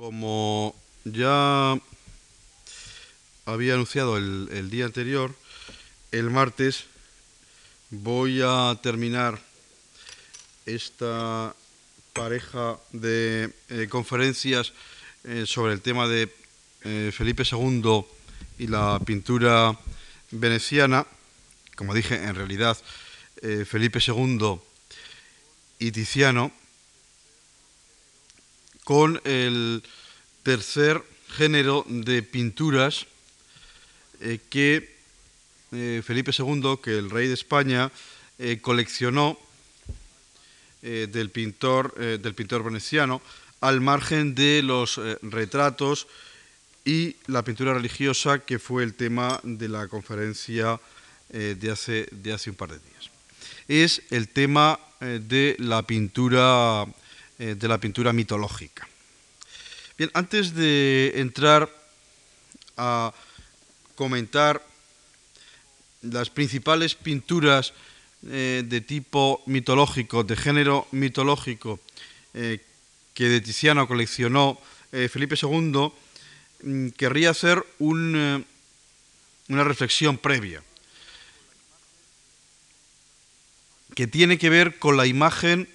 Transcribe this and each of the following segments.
Como ya había anunciado el, día anterior, el martes voy a terminar esta pareja de eh, conferencias eh, sobre el tema de eh, Felipe II y la pintura veneciana. Como dije, en realidad Felipe II y Tiziano con el tercer género de pinturas eh, que eh, Felipe II, que el rey de España, eh, coleccionó del, pintor, del pintor veneciano, al margen de los retratos y la pintura religiosa, que fue el tema de la conferencia de, hace, de hace un par de días. Es el tema de la pintura eh, de la pintura mitológica. Bien, antes de entrar a comentar las principales pinturas eh, de tipo mitológico, de género mitológico, eh, que de Tiziano coleccionó Felipe II, mm, querría hacer una reflexión previa, que tiene que ver con la imagen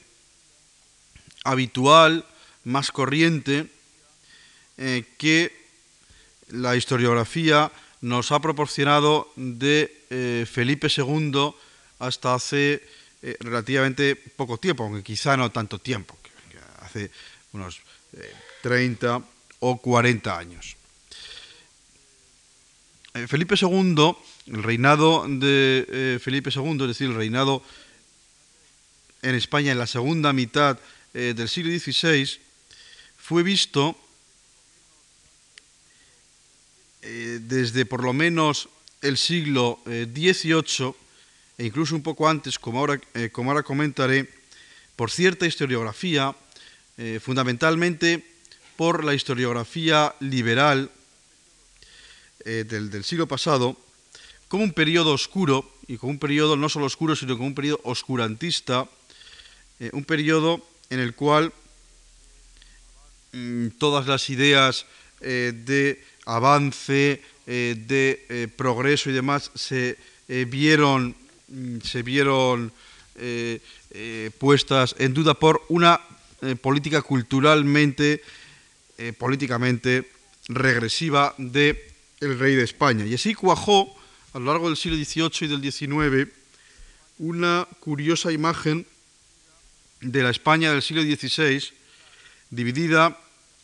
habitual, más corriente, eh, que la historiografía nos ha proporcionado de eh, Felipe II hasta hace eh, relativamente poco tiempo, aunque quizá no tanto tiempo, hace unos 30 o 40 años. Felipe II, el reinado de Felipe II, es decir, el reinado en España en la segunda mitad eh, del siglo XVI fue visto eh, desde por lo menos el siglo XVIII eh, e incluso un poco antes, como ahora, como ahora comentaré, por cierta historiografía, fundamentalmente por la historiografía liberal del, del, siglo pasado, como un periodo oscuro, y como un periodo no solo oscuro, sino como un periodo oscurantista, un periodo en el cual mm, todas las ideas eh, de avance, eh, de eh, progreso y demás se vieron, mm, se vieron puestas en duda por una política culturalmente, políticamente regresiva del el rey de España. Y así cuajó a lo largo del siglo XVIII y del XIX una curiosa imagen de la España del siglo XVI, dividida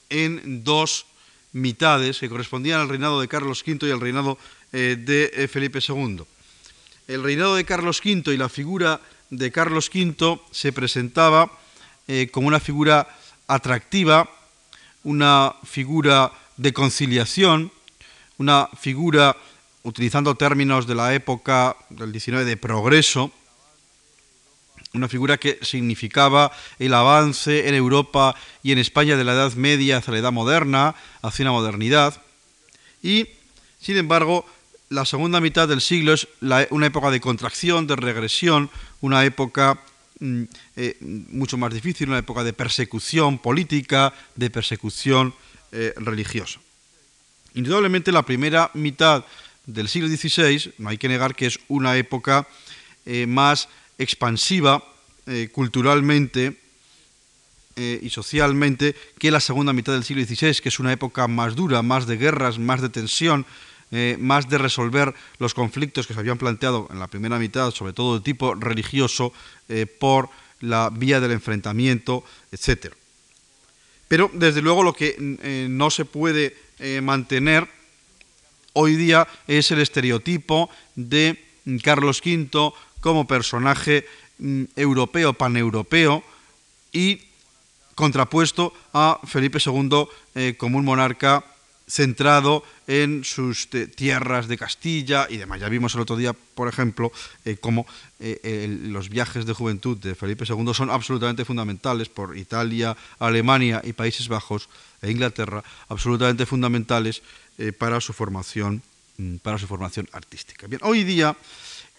en dos mitades que correspondían al reinado de Carlos V y al reinado eh, de eh, Felipe II. El reinado de Carlos V y la figura de Carlos V se presentaba eh, como una figura atractiva, una figura de conciliación, una figura, utilizando términos de la época del XIX, de progreso, una figura que significaba el avance en Europa y en España de la Edad Media hacia la Edad Moderna, hacia una modernidad. Y, sin embargo, la segunda mitad del siglo es una época de contracción, de regresión, una época mm, eh, mucho más difícil, una época de persecución política, de persecución eh, religiosa. Indudablemente la primera mitad del siglo XVI, no hay que negar que es una época eh, más expansiva eh, culturalmente eh, y socialmente que la segunda mitad del siglo XVI, que es una época más dura, más de guerras, más de tensión, eh, más de resolver los conflictos que se habían planteado en la primera mitad, sobre todo de tipo religioso, por la vía del enfrentamiento, etc. Pero desde luego lo que no se puede mantener hoy día es el estereotipo de Carlos V como personaje mm, europeo, paneuropeo, y contrapuesto a Felipe II eh, como un monarca centrado en sus tierras de Castilla y demás. Ya vimos el otro día, por ejemplo, eh, cómo eh, los viajes de juventud de Felipe II son absolutamente fundamentales por Italia, Alemania y Países Bajos e Inglaterra, absolutamente fundamentales para su formación, mm, para su formación artística. Bien, hoy día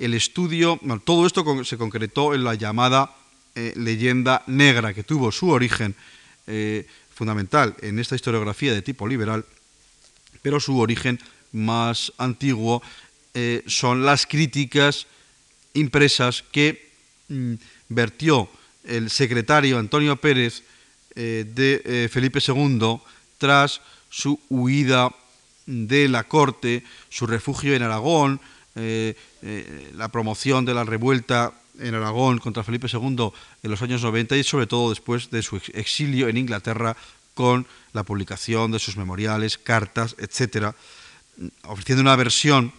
el estudio, todo esto se concretó en la llamada eh, leyenda negra, que tuvo su origen eh, fundamental en esta historiografía de tipo liberal, pero su origen más antiguo eh, son las críticas impresas que mm, vertió el secretario Antonio Pérez de Felipe II tras su huida de la corte, su refugio en Aragón, la promoción de la revuelta en Aragón contra Felipe II en los años 90 y sobre todo después de su exilio en Inglaterra con la publicación de sus memoriales, cartas, etcétera, ofreciendo una versión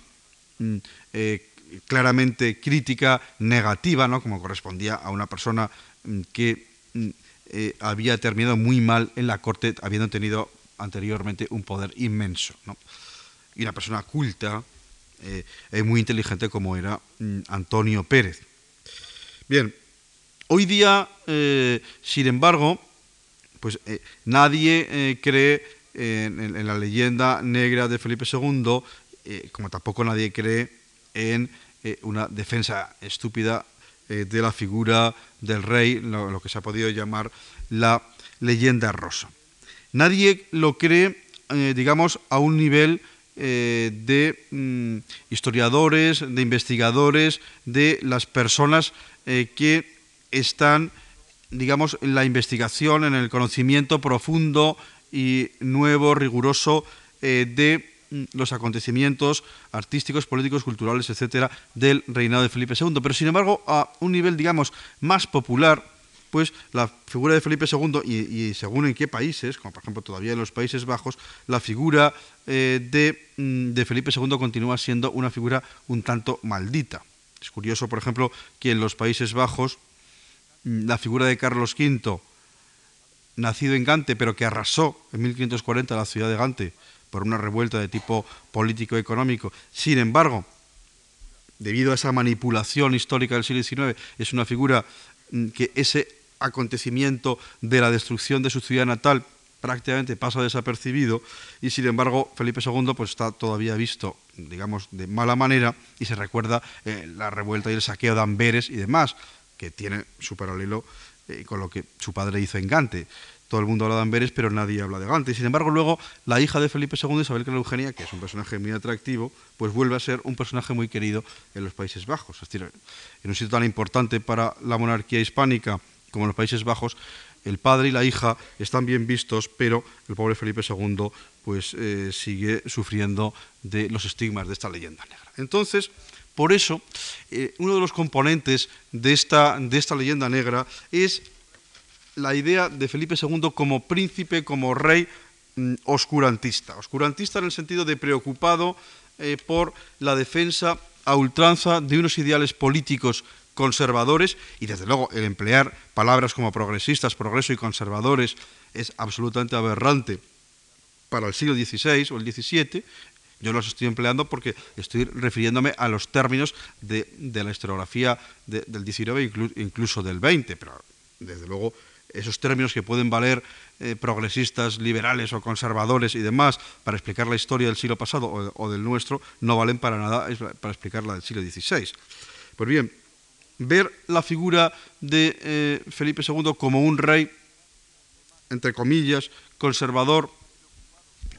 mm, eh, claramente crítica, negativa, ¿no? como correspondía a una persona mm, que mm, eh, había terminado muy mal en la corte, habiendo tenido anteriormente un poder inmenso. Y una persona culta eh, muy inteligente como era Antonio Pérez. Bien, hoy día, sin embargo, pues nadie cree en, la leyenda negra de Felipe II, eh, como tampoco nadie cree en eh, una defensa estúpida eh, de la figura del rey, lo, que se ha podido llamar la leyenda rosa. Nadie lo cree, digamos, a un nivel de mm, historiadores, de investigadores, de las personas que están, digamos, en la investigación, en el conocimiento profundo y nuevo, riguroso eh, de mm, los acontecimientos artísticos, políticos, culturales, etcétera, del reinado de Felipe II. Pero sin embargo, a un nivel, digamos, más popular, pues la figura de Felipe II, y, según en qué países, como por ejemplo todavía en los Países Bajos, la figura eh, de, mm, de Felipe II continúa siendo una figura un tanto maldita. Es curioso, por ejemplo, que en los Países Bajos mm, la figura de Carlos V, nacido en Gante, pero que arrasó en 1540 la ciudad de Gante por una revuelta de tipo político-económico. Sin embargo, debido a esa manipulación histórica del siglo XIX, es una figura mm, que ese acontecimiento de la destrucción de su ciudad natal prácticamente pasa desapercibido y sin embargo Felipe II pues está todavía visto digamos de mala manera y se recuerda eh, la revuelta y el saqueo de Amberes y demás que tiene su paralelo eh, con lo que su padre hizo en Gante. Todo el mundo habla de Amberes, pero nadie habla de Gante. Sin embargo, luego la hija de Felipe II, Isabel Clara Eugenia, que es un personaje muy atractivo, pues vuelve a ser un personaje muy querido en los Países Bajos. Es decir, en un sitio tan importante para la monarquía hispánica como en los Países Bajos, el padre y la hija están bien vistos, pero el pobre Felipe II pues eh, sigue sufriendo de los estigmas de esta leyenda negra. Entonces, por eso, eh, uno de los componentes de esta, de esta leyenda negra es la idea de Felipe II como príncipe, como rey mm, oscurantista. Oscurantista en el sentido de preocupado eh, por la defensa a ultranza de unos ideales políticos conservadores y desde luego el emplear palabras como progresistas, progreso y conservadores es absolutamente aberrante para el siglo XVI o el XVII, yo los estoy empleando porque estoy refiriéndome a los términos de, la historiografía del XIX e incluso del XX, pero desde luego esos términos que pueden valer eh, progresistas, liberales o conservadores y demás para explicar la historia del siglo pasado o, del nuestro, no valen para nada para explicar la del siglo XVI. Pues bien, ver la figura de eh, Felipe II como un rey, entre comillas, conservador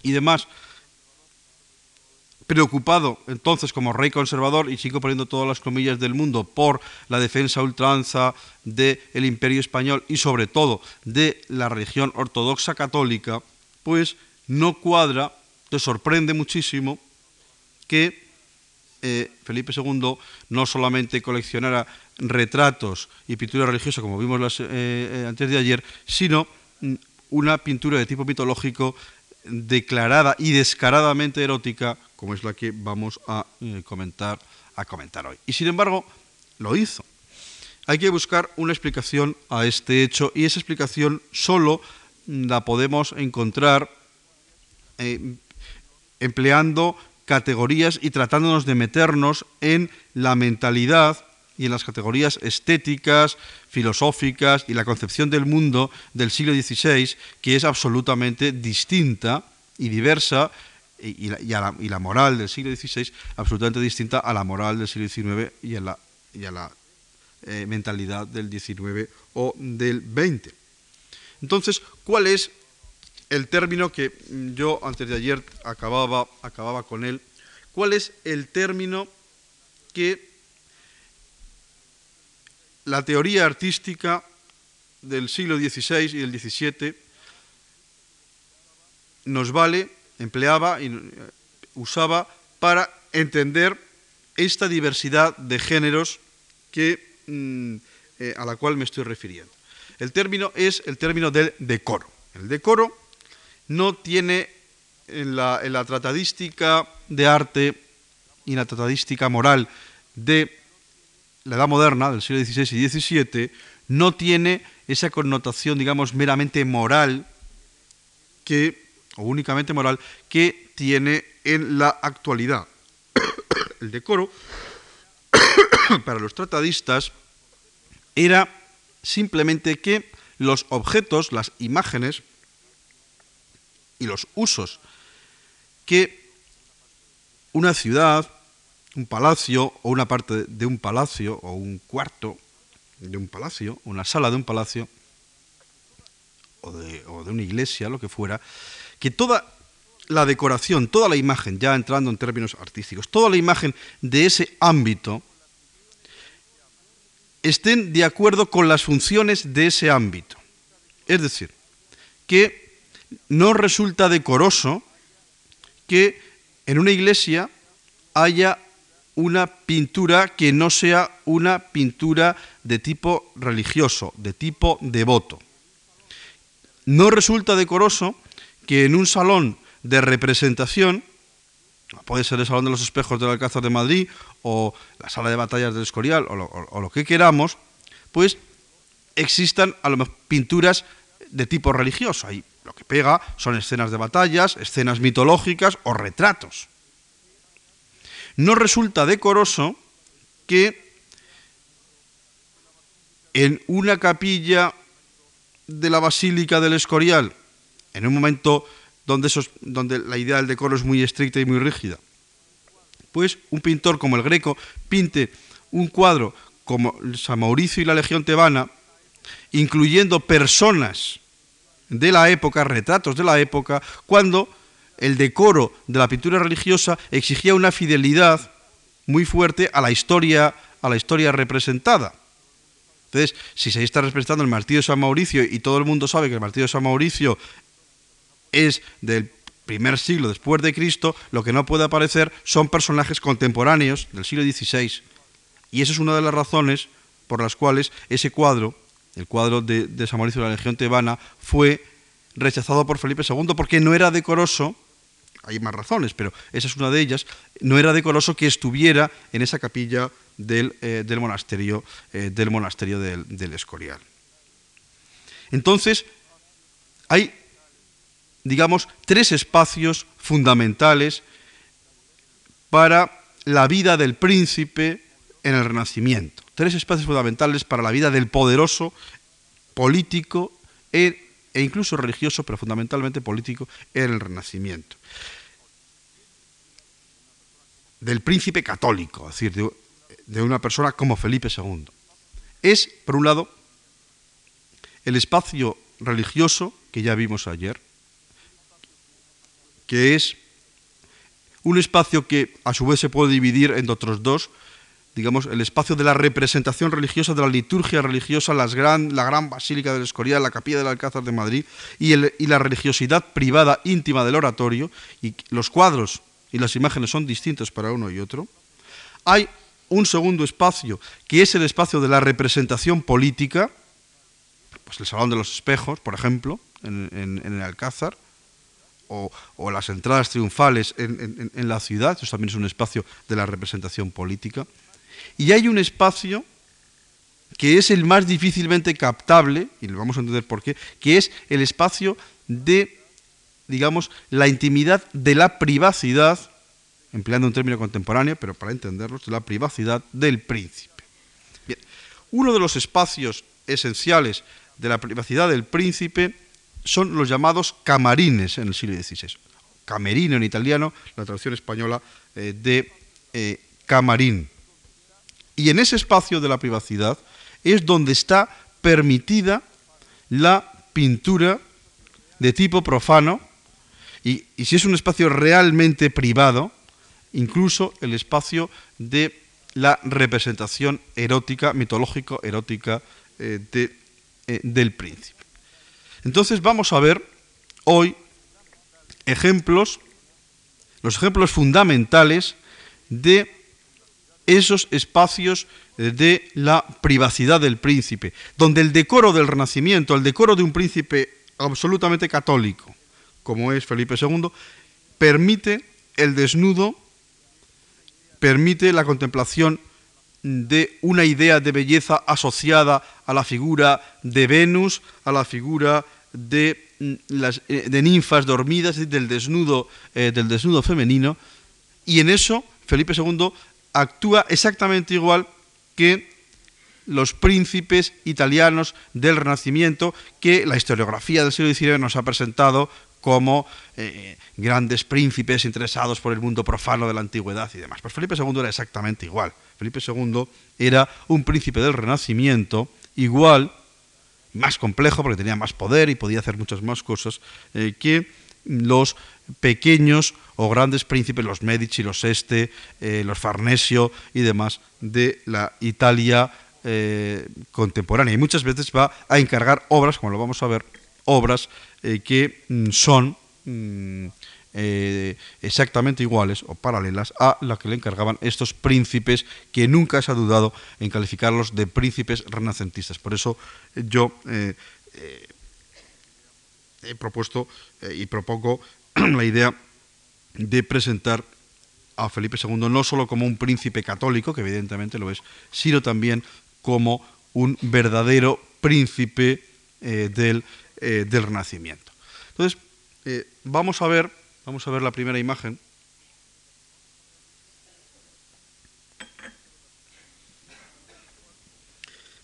y demás, preocupado entonces como rey conservador, y sigo poniendo todas las comillas del mundo, por la defensa ultranza del imperio español y sobre todo de la religión ortodoxa católica, pues no cuadra, te sorprende muchísimo que eh, Felipe II no solamente coleccionara retratos y pintura religiosa, como vimos eh, eh, antes de ayer, sino mm, una pintura de tipo mitológico declarada y descaradamente erótica como es la que vamos a comentar, hoy. Y sin embargo, lo hizo. Hay que buscar una explicación a este hecho y esa explicación solo la podemos encontrar empleando categorías y tratándonos de meternos en la mentalidad y en las categorías estéticas, filosóficas y la concepción del mundo del siglo XVI, que es absolutamente distinta y diversa y, la, moral del siglo XVI absolutamente distinta a la moral del siglo XIX y a la, eh, mentalidad del XIX o del XX. Entonces, ¿cuál es el término que yo antes de ayer acababa, acababa con él. ¿Cuál es el término que la teoría artística del siglo XVI y del XVII nos vale, empleaba y eh, usaba para entender esta diversidad de géneros que, mm, eh, a la cual me estoy refiriendo. El término es el término del decoro. El decoro no tiene en la, en la tratadística de arte y en la tratadística moral de la Edad Moderna, del siglo XVI y XVII, no tiene esa connotación, digamos, meramente moral, que, o únicamente moral, que tiene en la actualidad. El decoro, para los tratadistas, era simplemente que los objetos, las imágenes y los usos que una ciudad, un palacio o una parte de un palacio o un cuarto de un palacio, una sala de un palacio o de, una iglesia, lo que fuera, que toda la decoración, toda la imagen, ya entrando en términos artísticos, toda la imagen de ese ámbito estén de acuerdo con las funciones de ese ámbito. Es decir, que no resulta decoroso que en una iglesia haya una pintura que no sea una pintura de tipo religioso, de tipo devoto. No resulta decoroso que en un salón de representación, puede ser el Salón de los Espejos del Alcázar de Madrid o la Sala de Batallas del Escorial o lo, que queramos, pues existan a lo mejor pinturas de tipo religioso. Lo que pega son escenas de batallas, escenas mitológicas o retratos. No resulta decoroso que en una capilla de la Basílica del Escorial, en un momento donde, donde la idea del decoro es muy estricta y muy rígida, pues un pintor como el Greco pinte un cuadro como San Mauricio y la Legión Tebana, incluyendo personas de la época, retratos de la época, cuando el decoro de la pintura religiosa exigía una fidelidad muy fuerte a la historia, a la historia representada. Entonces, si se está representando el martillo de San Mauricio y todo el mundo sabe que el martillo de San Mauricio es del primer siglo después de Cristo, lo que no puede aparecer son personajes contemporáneos del siglo XVI. Y esa es una de las razones por las cuales ese cuadro, el cuadro de, San Mauricio de la Legión Tebana, fue rechazado por Felipe II porque no era decoroso hay más razones, pero esa es una de ellas, no era decoroso que estuviera en esa capilla del, eh, monasterio, eh, del, monasterio del, Escorial. Entonces, hay, digamos, tres espacios fundamentales para la vida del príncipe en el Renacimiento. Tres espacios fundamentales para la vida del poderoso político e, e incluso religioso, pero fundamentalmente político en el Renacimiento del príncipe católico, es decir, de, una persona como Felipe II. Es, por un lado, el espacio religioso que ya vimos ayer, que es un espacio que a su vez se puede dividir en otros dos, digamos, el espacio de la representación religiosa, de la liturgia religiosa, las gran, la gran basílica del Escorial, la capilla del Alcázar de Madrid, y, y la religiosidad privada íntima del oratorio, y los cuadros y las imágenes son distintas para uno y otro, hay un segundo espacio que es el espacio de la representación política, pues el Salón de los Espejos, por ejemplo, en, el Alcázar, o, las entradas triunfales en, en, la ciudad, eso también es un espacio de la representación política, y hay un espacio que es el más difícilmente captable, y lo vamos a entender por qué, que es el espacio de digamos, la intimidad de la privacidad, empleando un término contemporáneo, pero para entenderlos, de la privacidad del príncipe. Bien, uno de los espacios esenciales de la privacidad del príncipe son los llamados camarines en el siglo XVI. Camerino en italiano, la traducción española eh, de eh, camarín. Y en ese espacio de la privacidad es donde está permitida la pintura de tipo profano, y, si es un espacio realmente privado, incluso el espacio de la representación erótica, mitológico-erótica eh, eh, del príncipe. Entonces vamos a ver hoy ejemplos, los ejemplos fundamentales de esos espacios de la privacidad del príncipe, donde el decoro del Renacimiento, el decoro de un príncipe absolutamente católico, como es Felipe II, permite el desnudo, permite la contemplación de una idea de belleza asociada a la figura de Venus, a la figura de, mm, las, eh, de ninfas dormidas, del desnudo, eh, del desnudo femenino, y en eso Felipe II actúa exactamente igual que los príncipes italianos del Renacimiento que la historiografía del siglo XIX nos ha presentado como eh, grandes príncipes interesados por el mundo profano de la antigüedad y demás. Pues Felipe II era exactamente igual. Felipe II era un príncipe del Renacimiento igual, más complejo porque tenía más poder y podía hacer muchas más cosas eh, que los pequeños o grandes príncipes, los Medici, los Este, eh, los Farnesio y demás de la Italia eh, contemporánea. Y muchas veces va a encargar obras, como lo vamos a ver, obras eh, que mm, son mm, exactamente iguales o paralelas a las que le encargaban estos príncipes que nunca se ha dudado en calificarlos de príncipes renacentistas. Por eso yo he propuesto y propongo la idea de presentar a Felipe II no solo como un príncipe católico, que evidentemente lo es, sino también como un verdadero príncipe eh, del, eh, del, Renacimiento. Entonces, eh, vamos, a ver, vamos a ver la primera imagen.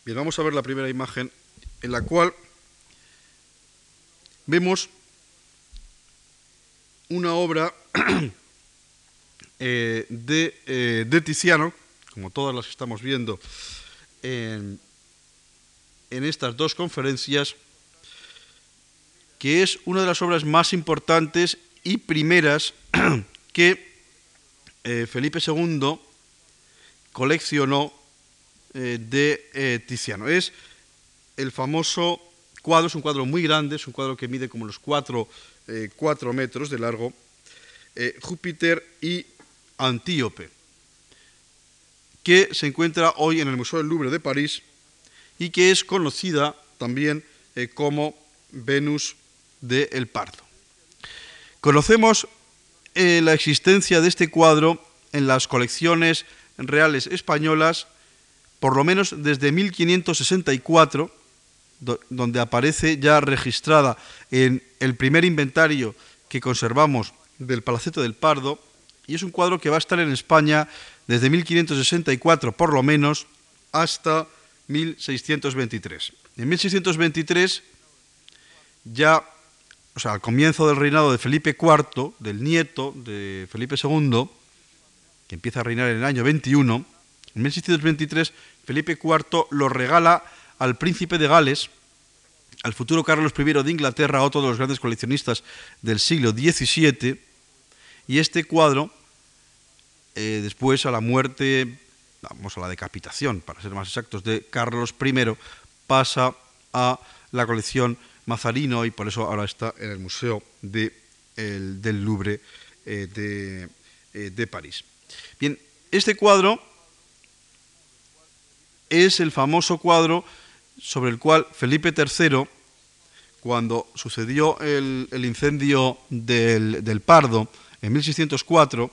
Bien, vamos a ver la primera imagen en la cual vemos una obra eh, eh, de, Tiziano, como todas las que estamos viendo en, estas dos conferencias, que es una de las obras más importantes y primeras que eh, Felipe II coleccionó de Tiziano. Es el famoso cuadro, es un cuadro muy grande, es un cuadro que mide como los cuatro 4 eh, metros de largo, eh, Júpiter y Antíope, que se encuentra hoy en el Museo del Louvre de París y que es conocida también eh, como Venus de El Pardo. Conocemos la existencia de este cuadro en las colecciones reales españolas, por lo menos desde 1564, donde aparece ya registrada en el primer inventario que conservamos del Palacete del Pardo, y es un cuadro que va a estar en España desde 1564 por lo menos hasta 1623. En 1623, ya, o sea, al comienzo del reinado de Felipe IV, del nieto de Felipe II, que empieza a reinar en el año 21, en 1623 Felipe IV lo regala al príncipe de Gales, al futuro Carlos I de Inglaterra, otro de los grandes coleccionistas del siglo XVII, y este cuadro, eh, después a la muerte, vamos a la decapitación, para ser más exactos, de Carlos I, pasa a la colección Mazarino y por eso ahora está en el Museo de, del Louvre eh, eh, de París. Bien, este cuadro es el famoso cuadro sobre el cual Felipe III, cuando sucedió el, incendio del, Pardo en 1604,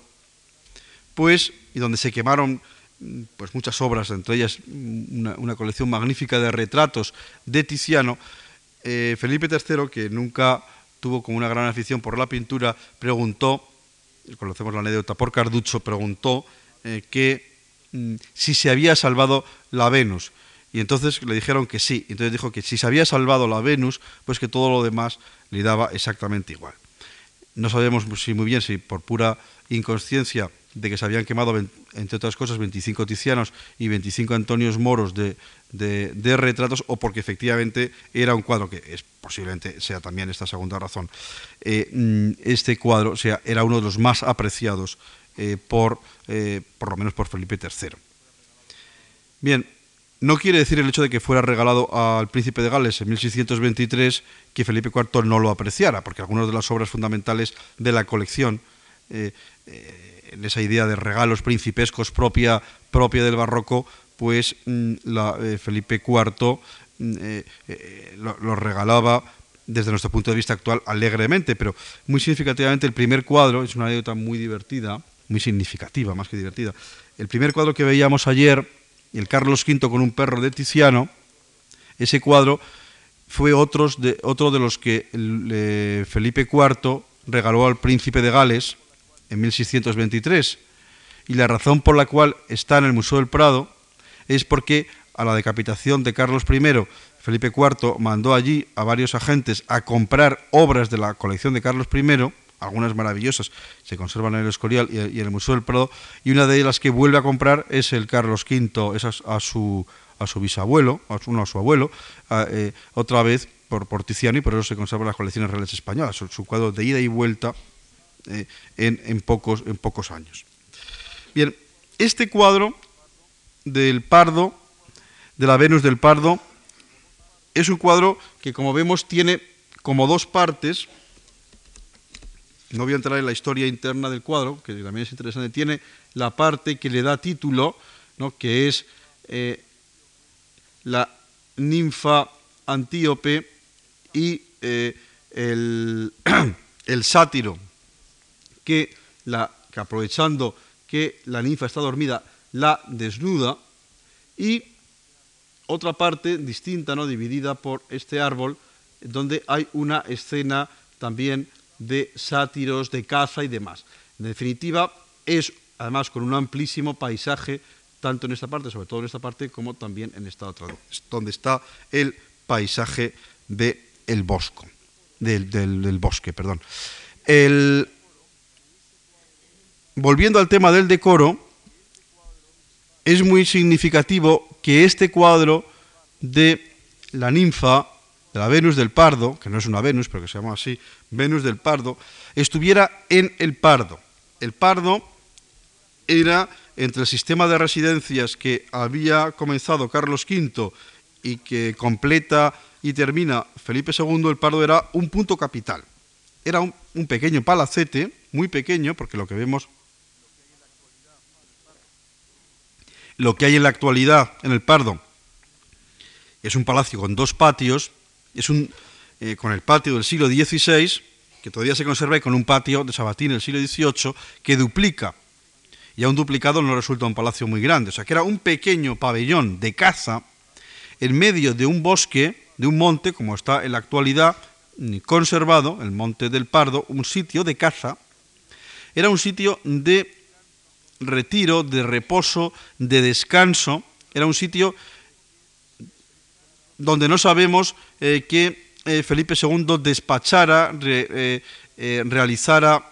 pues, y donde se quemaron pues, muchas obras, entre ellas una, colección magnífica de retratos de Tiziano, eh, Felipe III, que nunca tuvo como una gran afición por la pintura, preguntó, conocemos la anécdota por Carducho, preguntó eh, que mm, si se había salvado la Venus. Y entonces le dijeron que sí. Entonces dijo que si se había salvado la Venus, pues que todo lo demás le daba exactamente igual. no sabemos si muy bien si por pura inconsciencia de que se habían quemado, entre otras cosas, 25 Tizianos y 25 Antonios Moros de, retratos, o porque efectivamente era un cuadro, que es, posiblemente sea también esta segunda razón, eh, mm, este cuadro sea, era uno de los más apreciados eh, por, eh, por lo menos por Felipe III. Bien, no quiere decir el hecho de que fuera regalado al príncipe de Gales en 1623 que Felipe IV no lo apreciara, porque algunas de las obras fundamentales de la colección en esa idea de regalos principescos propia, propia del barroco, pues mm, la, eh, Felipe IV mm, eh, eh, lo, regalaba desde nuestro punto de vista actual alegremente, pero muy significativamente el primer cuadro, es una anécdota muy divertida, muy significativa, más que divertida. El primer cuadro que veíamos ayer, el Carlos V con un perro de Tiziano, ese cuadro fue otros de, otro de los que Felipe IV regaló al príncipe de Gales, en 1623 y la razón por la cual está en el Museo del Prado es porque a la decapitación de Carlos I, Felipe IV mandó allí a varios agentes a comprar obras de la colección de Carlos I, algunas maravillosas, se conservan en el Escorial y en el Museo del Prado, y una de las que vuelve a comprar es el Carlos V, es a, su, a su bisabuelo, a su, a su abuelo, eh, otra vez por, por Tiziano, y por eso se conservan las colecciones reales españolas, su cuadro de ida y vuelta eh, en, pocos, en pocos años. Bien, este cuadro del Pardo, de la Venus del Pardo, es un cuadro que como vemos tiene como dos partes, no voy a entrar en la historia interna del cuadro, que también es interesante, tiene la parte que le da título, que es eh, la ninfa antíope y eh, el, el sátiro, que, la, que aprovechando que la ninfa está dormida, la desnuda y otra parte distinta, ¿no? dividida por este árbol, donde hay una escena también de sátiros, de caza y demás. En definitiva, es además con un amplísimo paisaje, tanto en esta parte, sobre todo en esta parte, como también en esta otra, donde está el paisaje del el bosco, del, del bosque. Perdón. Volviendo al tema del decoro, es muy significativo que este cuadro de la ninfa, de la Venus del Pardo, que no es una Venus, pero que se llama así, Venus del Pardo, estuviera en el Pardo. El Pardo era entre el sistema de residencias que había comenzado Carlos V y que completa y termina Felipe II, el Pardo era un punto capital. Era un, un pequeño palacete, muy pequeño, porque lo que vemos lo que hay en la actualidad en el Pardo. Es un palacio con dos patios, es un, eh, con el patio del siglo XVI, que todavía se conserva, y con un patio de Sabatín del siglo XVIII, que duplica. Y un duplicado no resulta un palacio muy grande. O sea, que era un pequeño pabellón de caza en medio de un bosque, de un monte, como está en la actualidad conservado, el Monte del Pardo, un sitio de caza. Era un sitio de retiro, de reposo, de descanso. Era un sitio donde no sabemos eh, que eh, Felipe II despachara, eh, realizara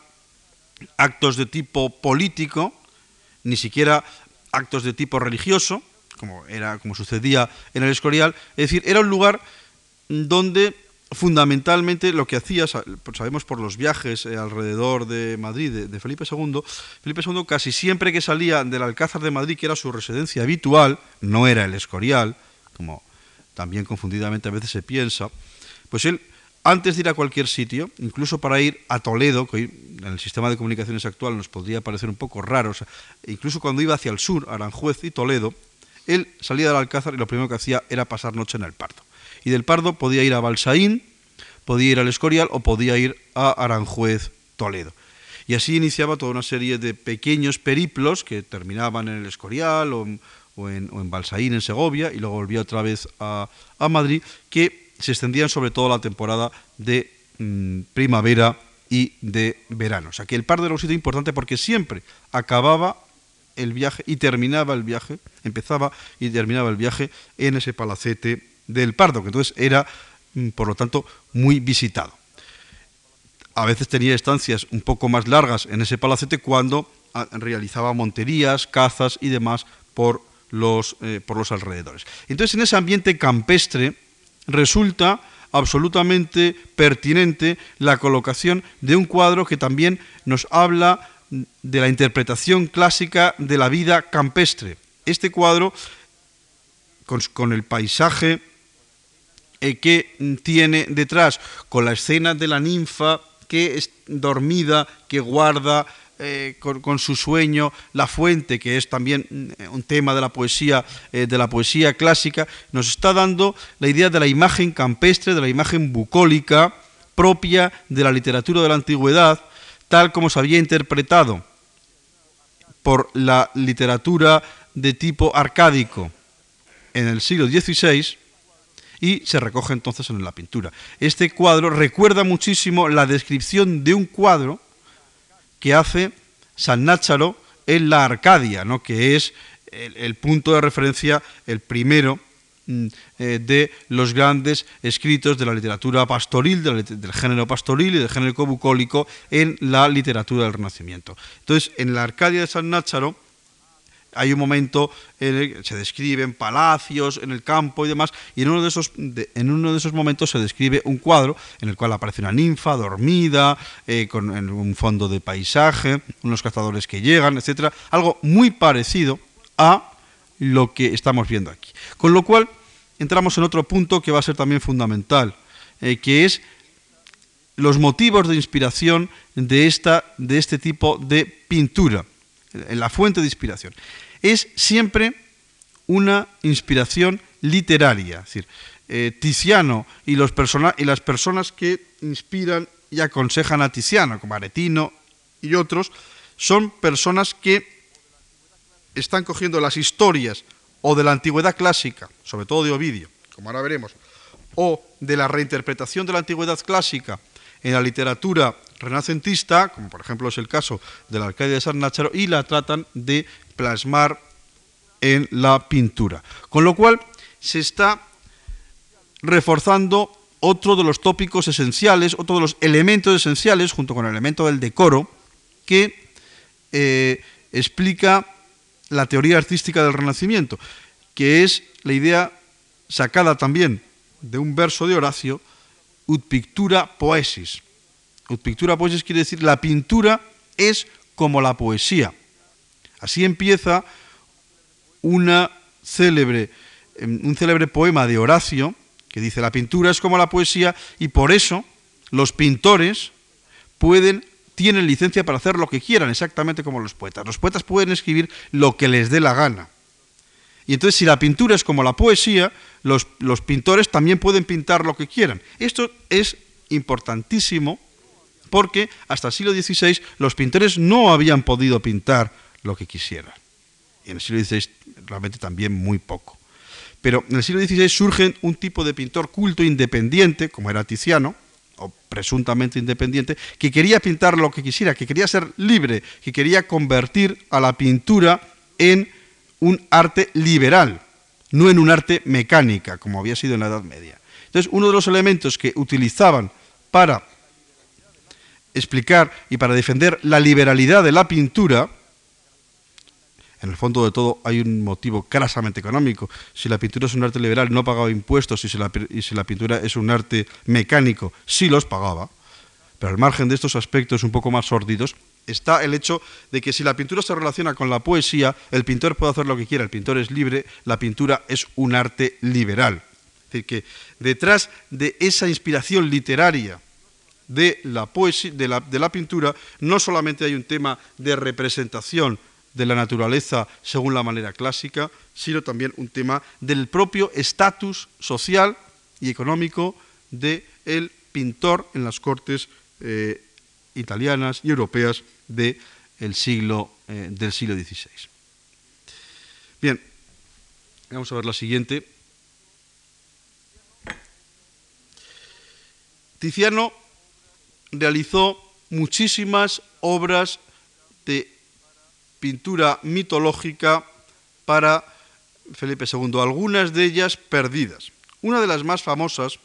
actos de tipo político, ni siquiera actos de tipo religioso, como, era, como sucedía en el Escorial. Es decir, era un lugar donde fundamentalmente lo que hacía, sabemos por los viajes alrededor de Madrid de, Felipe II, Felipe II casi siempre que salía del Alcázar de Madrid, que era su residencia habitual, no era el Escorial, como también confundidamente a veces se piensa, pues él, antes de ir a cualquier sitio, incluso para ir a Toledo, que en el sistema de comunicaciones actual nos podría parecer un poco raro, incluso cuando iba hacia el sur, Aranjuez y Toledo, él salía del Alcázar y lo primero que hacía era pasar noche en el Pardo y del Pardo podía ir a Balsaín, podía ir al Escorial o podía ir a Aranjuez, Toledo. Y así iniciaba toda una serie de pequeños periplos que terminaban en el Escorial o, en, Balsaín, en Segovia, y luego volvía otra vez a, Madrid, que se extendían sobre todo la temporada de mm, primavera y de verano. O sea que el Pardo era un sitio importante porque siempre acababa el viaje y terminaba el viaje, empezaba y terminaba el viaje en ese palacete del Pardo, que entonces era, mm, por lo tanto, muy visitado. a veces tenía estancias un poco más largas en ese palacete cuando ah, realizaba monterías, cazas y demás por los, eh, por los alrededores. Entonces, en ese ambiente campestre resulta absolutamente pertinente la colocación de un cuadro que también nos habla de la interpretación clásica de la vida campestre. Este cuadro, con, el paisaje eh, que tiene detrás, con la escena de la ninfa que es dormida, que guarda eh, con, su sueño la fuente, que es también mm, un tema de la poesía, eh, de la poesía clásica, nos está dando la idea de la imagen campestre, de la imagen bucólica propia de la literatura de la antigüedad, tal como se había interpretado por la literatura de tipo arcádico en el siglo XVI y se recoge entonces en la pintura. Este cuadro recuerda muchísimo la descripción de un cuadro que hace San Nácharo en la Arcadia, ¿no? que es el, punto de referencia, el primero mm, eh, de los grandes escritos de la literatura pastoril, del género pastoril y del género bucólico en la literatura del Renacimiento. Entonces, en la Arcadia de San Nácharo, hay un momento en el que se describen palacios en el campo y demás, y en uno de esos, en uno de esos momentos se describe un cuadro en el cual aparece una ninfa dormida, eh, con un fondo de paisaje, unos cazadores que llegan, etcétera, algo muy parecido a lo que estamos viendo aquí. Con lo cual, entramos en otro punto que va a ser también fundamental, eh, que es los motivos de inspiración de, esta, de este tipo de pintura, la fuente de inspiración es siempre una inspiración literaria. Decir, eh, Tiziano y, las personas que inspiran y aconsejan a Tiziano, como Aretino y otros, son personas que están cogiendo las historias o de la antigüedad clásica, sobre todo de Ovidio, como ahora veremos, o de la reinterpretación de la antigüedad clásica en la literatura renacentista, como por ejemplo es el caso de la de San Nácharo, y la tratan de plasmar en la pintura. Con lo cual se está reforzando otro de los tópicos esenciales, otro de los elementos esenciales, junto con el elemento del decoro, que eh, explica la teoría artística del Renacimiento, que es la idea sacada también de un verso de Horacio, ut pictura poesis. Ut pictura poesis quiere decir la pintura es como la poesía. Así empieza célebre, em, un célebre poema de Horacio que dice, la pintura es como la poesía y por eso los pintores pueden, tienen licencia para hacer lo que quieran, exactamente como los poetas. Los poetas pueden escribir lo que les dé la gana. Y entonces si la pintura es como la poesía, los, los pintores también pueden pintar lo que quieran. Esto es importantísimo porque hasta el siglo XVI los pintores no habían podido pintar lo que quisieran. Y en el siglo XVI realmente también muy poco. Pero en el siglo XVI surge un tipo de pintor culto independiente, como era Tiziano, o presuntamente independiente, que quería pintar lo que quisiera, que quería ser libre, que quería convertir a la pintura en un arte liberal, no en un arte mecánica, como había sido en la Edad Media. Entonces, uno de los elementos que utilizaban para explicar y para defender la liberalidad de la pintura en el fondo de todo hay un motivo crasamente económico. Si la pintura es un arte liberal, no pagaba impuestos, y si la, y si la pintura es un arte mecánico, sí los pagaba. Pero al margen de estos aspectos un poco más sórdidos, está el hecho de que si la pintura se relaciona con la poesía, el pintor puede hacer lo que quiera, el pintor es libre, la pintura es un arte liberal. Es decir, que detrás de esa inspiración literaria de la, poesía, de la, de la pintura, no solamente hay un tema de representación de la naturaleza según la manera clásica, sino también un tema del propio estatus social y económico del pintor en las cortes eh, italianas y europeas siglo, eh, del siglo XVI. Bien, vamos a ver la siguiente. Tiziano realizó muchísimas obras de pintura mitológica para Felipe II, algunas de ellas perdidas. Una de las más famosas,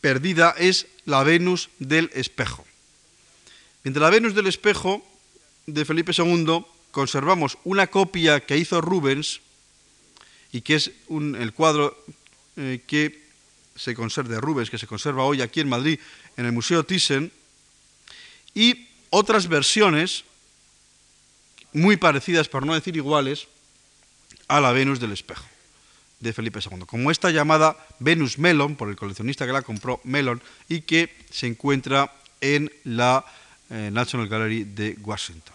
perdida, es la Venus del espejo. Entre la Venus del espejo de Felipe II conservamos una copia que hizo Rubens y que es el cuadro eh, que se conserva de Rubens, que se conserva hoy aquí en Madrid en el Museo Thyssen, y otras versiones muy parecidas, por no decir iguales, a la Venus del espejo de Felipe II, como esta llamada Venus Melon, por el coleccionista que la compró Melon, y que se encuentra en la eh, National Gallery de Washington.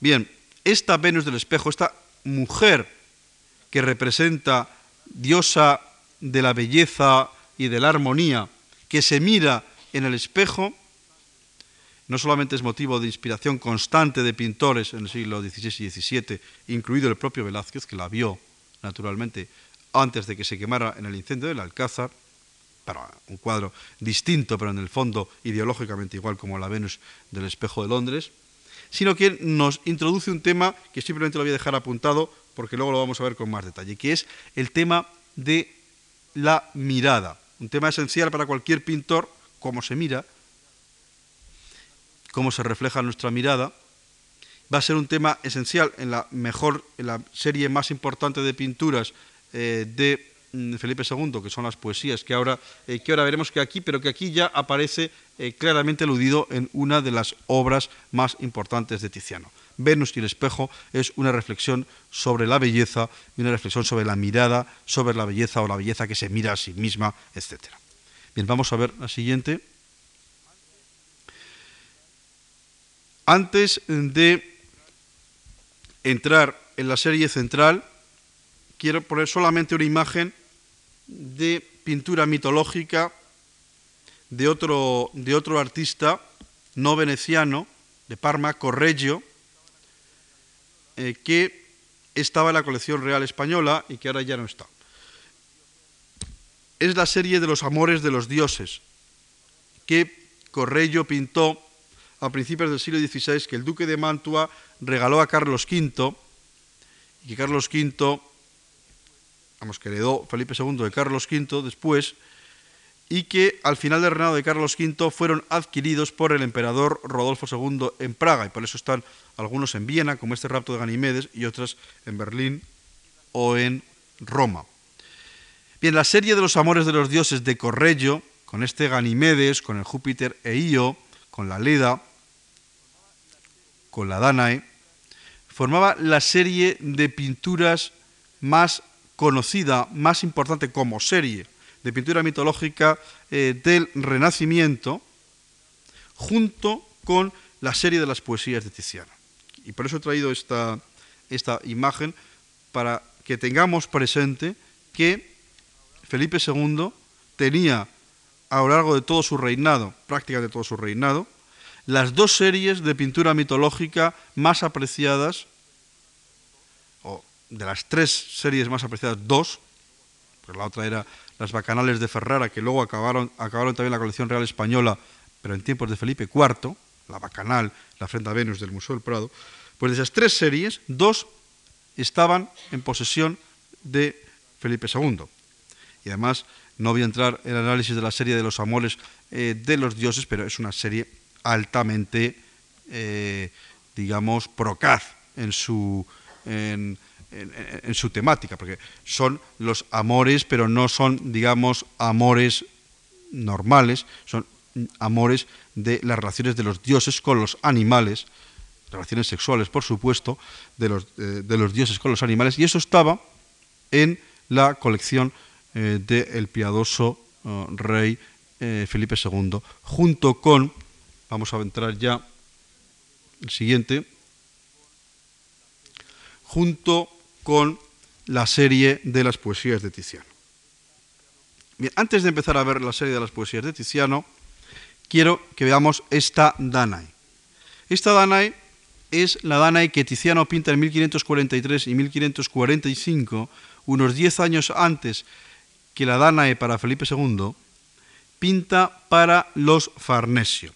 Bien, esta Venus del espejo, esta mujer que representa diosa de la belleza y de la armonía, que se mira en el espejo, no solamente es motivo de inspiración constante de pintores en el siglo XVI y XVII, incluido el propio Velázquez, que la vio naturalmente antes de que se quemara en el incendio del Alcázar, para un cuadro distinto, pero en el fondo ideológicamente igual como la Venus del espejo de Londres, sino que nos introduce un tema que simplemente lo voy a dejar apuntado porque luego lo vamos a ver con más detalle, que es el tema de la mirada, un tema esencial para cualquier pintor, cómo se mira, cómo se refleja nuestra mirada, va a ser un tema esencial en la mejor, en la serie más importante de pinturas eh, de mm, Felipe II, que son las poesías, que ahora, eh, que ahora veremos que aquí, pero que aquí ya aparece eh, claramente aludido en una de las obras más importantes de Tiziano. Venus y el espejo es una reflexión sobre la belleza y una reflexión sobre la mirada, sobre la belleza o la belleza que se mira a sí misma, etc. Bien, vamos a ver la siguiente. Antes de entrar en la serie central, quiero poner solamente una imagen de pintura mitológica de otro, de otro artista no veneciano, de Parma, Correggio, eh, que estaba en la colección real española y que ahora ya no está. Es la serie de los amores de los dioses, que Correggio pintó a principios del siglo XVI que el duque de Mantua regaló a Carlos V y que Carlos V, vamos, que heredó Felipe II de Carlos V después, y que al final del reinado de Carlos V fueron adquiridos por el emperador Rodolfo II en Praga, y por eso están algunos en Viena, como este rapto de Ganimedes, y otras en Berlín o en Roma. Bien, la serie de los amores de los dioses de Correggio, con este Ganimedes, con el Júpiter e Io, con la Leda, con la Danae, formaba la serie de pinturas más conocida, más importante como serie de pintura mitológica eh, del Renacimiento, junto con la serie de las poesías de Tiziano. Y por eso he traído esta, esta imagen para que tengamos presente que Felipe II tenía a lo largo de todo su reinado, prácticamente todo su reinado, las dos series de pintura mitológica más apreciadas, o de las tres series más apreciadas, dos, porque la otra era las bacanales de Ferrara, que luego acabaron, acabaron también la colección real española, pero en tiempos de Felipe IV, la bacanal, la Frente a Venus del Museo del Prado, pues de esas tres series, dos estaban en posesión de Felipe II. Y además, no voy a entrar en el análisis de la serie de los amores eh, de los dioses, pero es una serie altamente, eh, digamos, procaz en su, en, su temática, porque son los amores, pero no son, digamos, amores normales, son amores de las relaciones de los dioses con los animales, relaciones sexuales, por supuesto, de los, eh, de los dioses con los animales, y eso estaba en la colección eh, del piadoso eh, rey Felipe II, junto con, vamos a entrar ya, el siguiente, junto con la serie de las poesías de Tiziano. Bien, antes de empezar a ver la serie de las poesías de Tiziano, quiero que veamos esta Danae. Esta Danae es la Danae que Tiziano pinta en 1543 y 1545, unos 10 años antes que la Danae para Felipe II pinta para los Farnesio.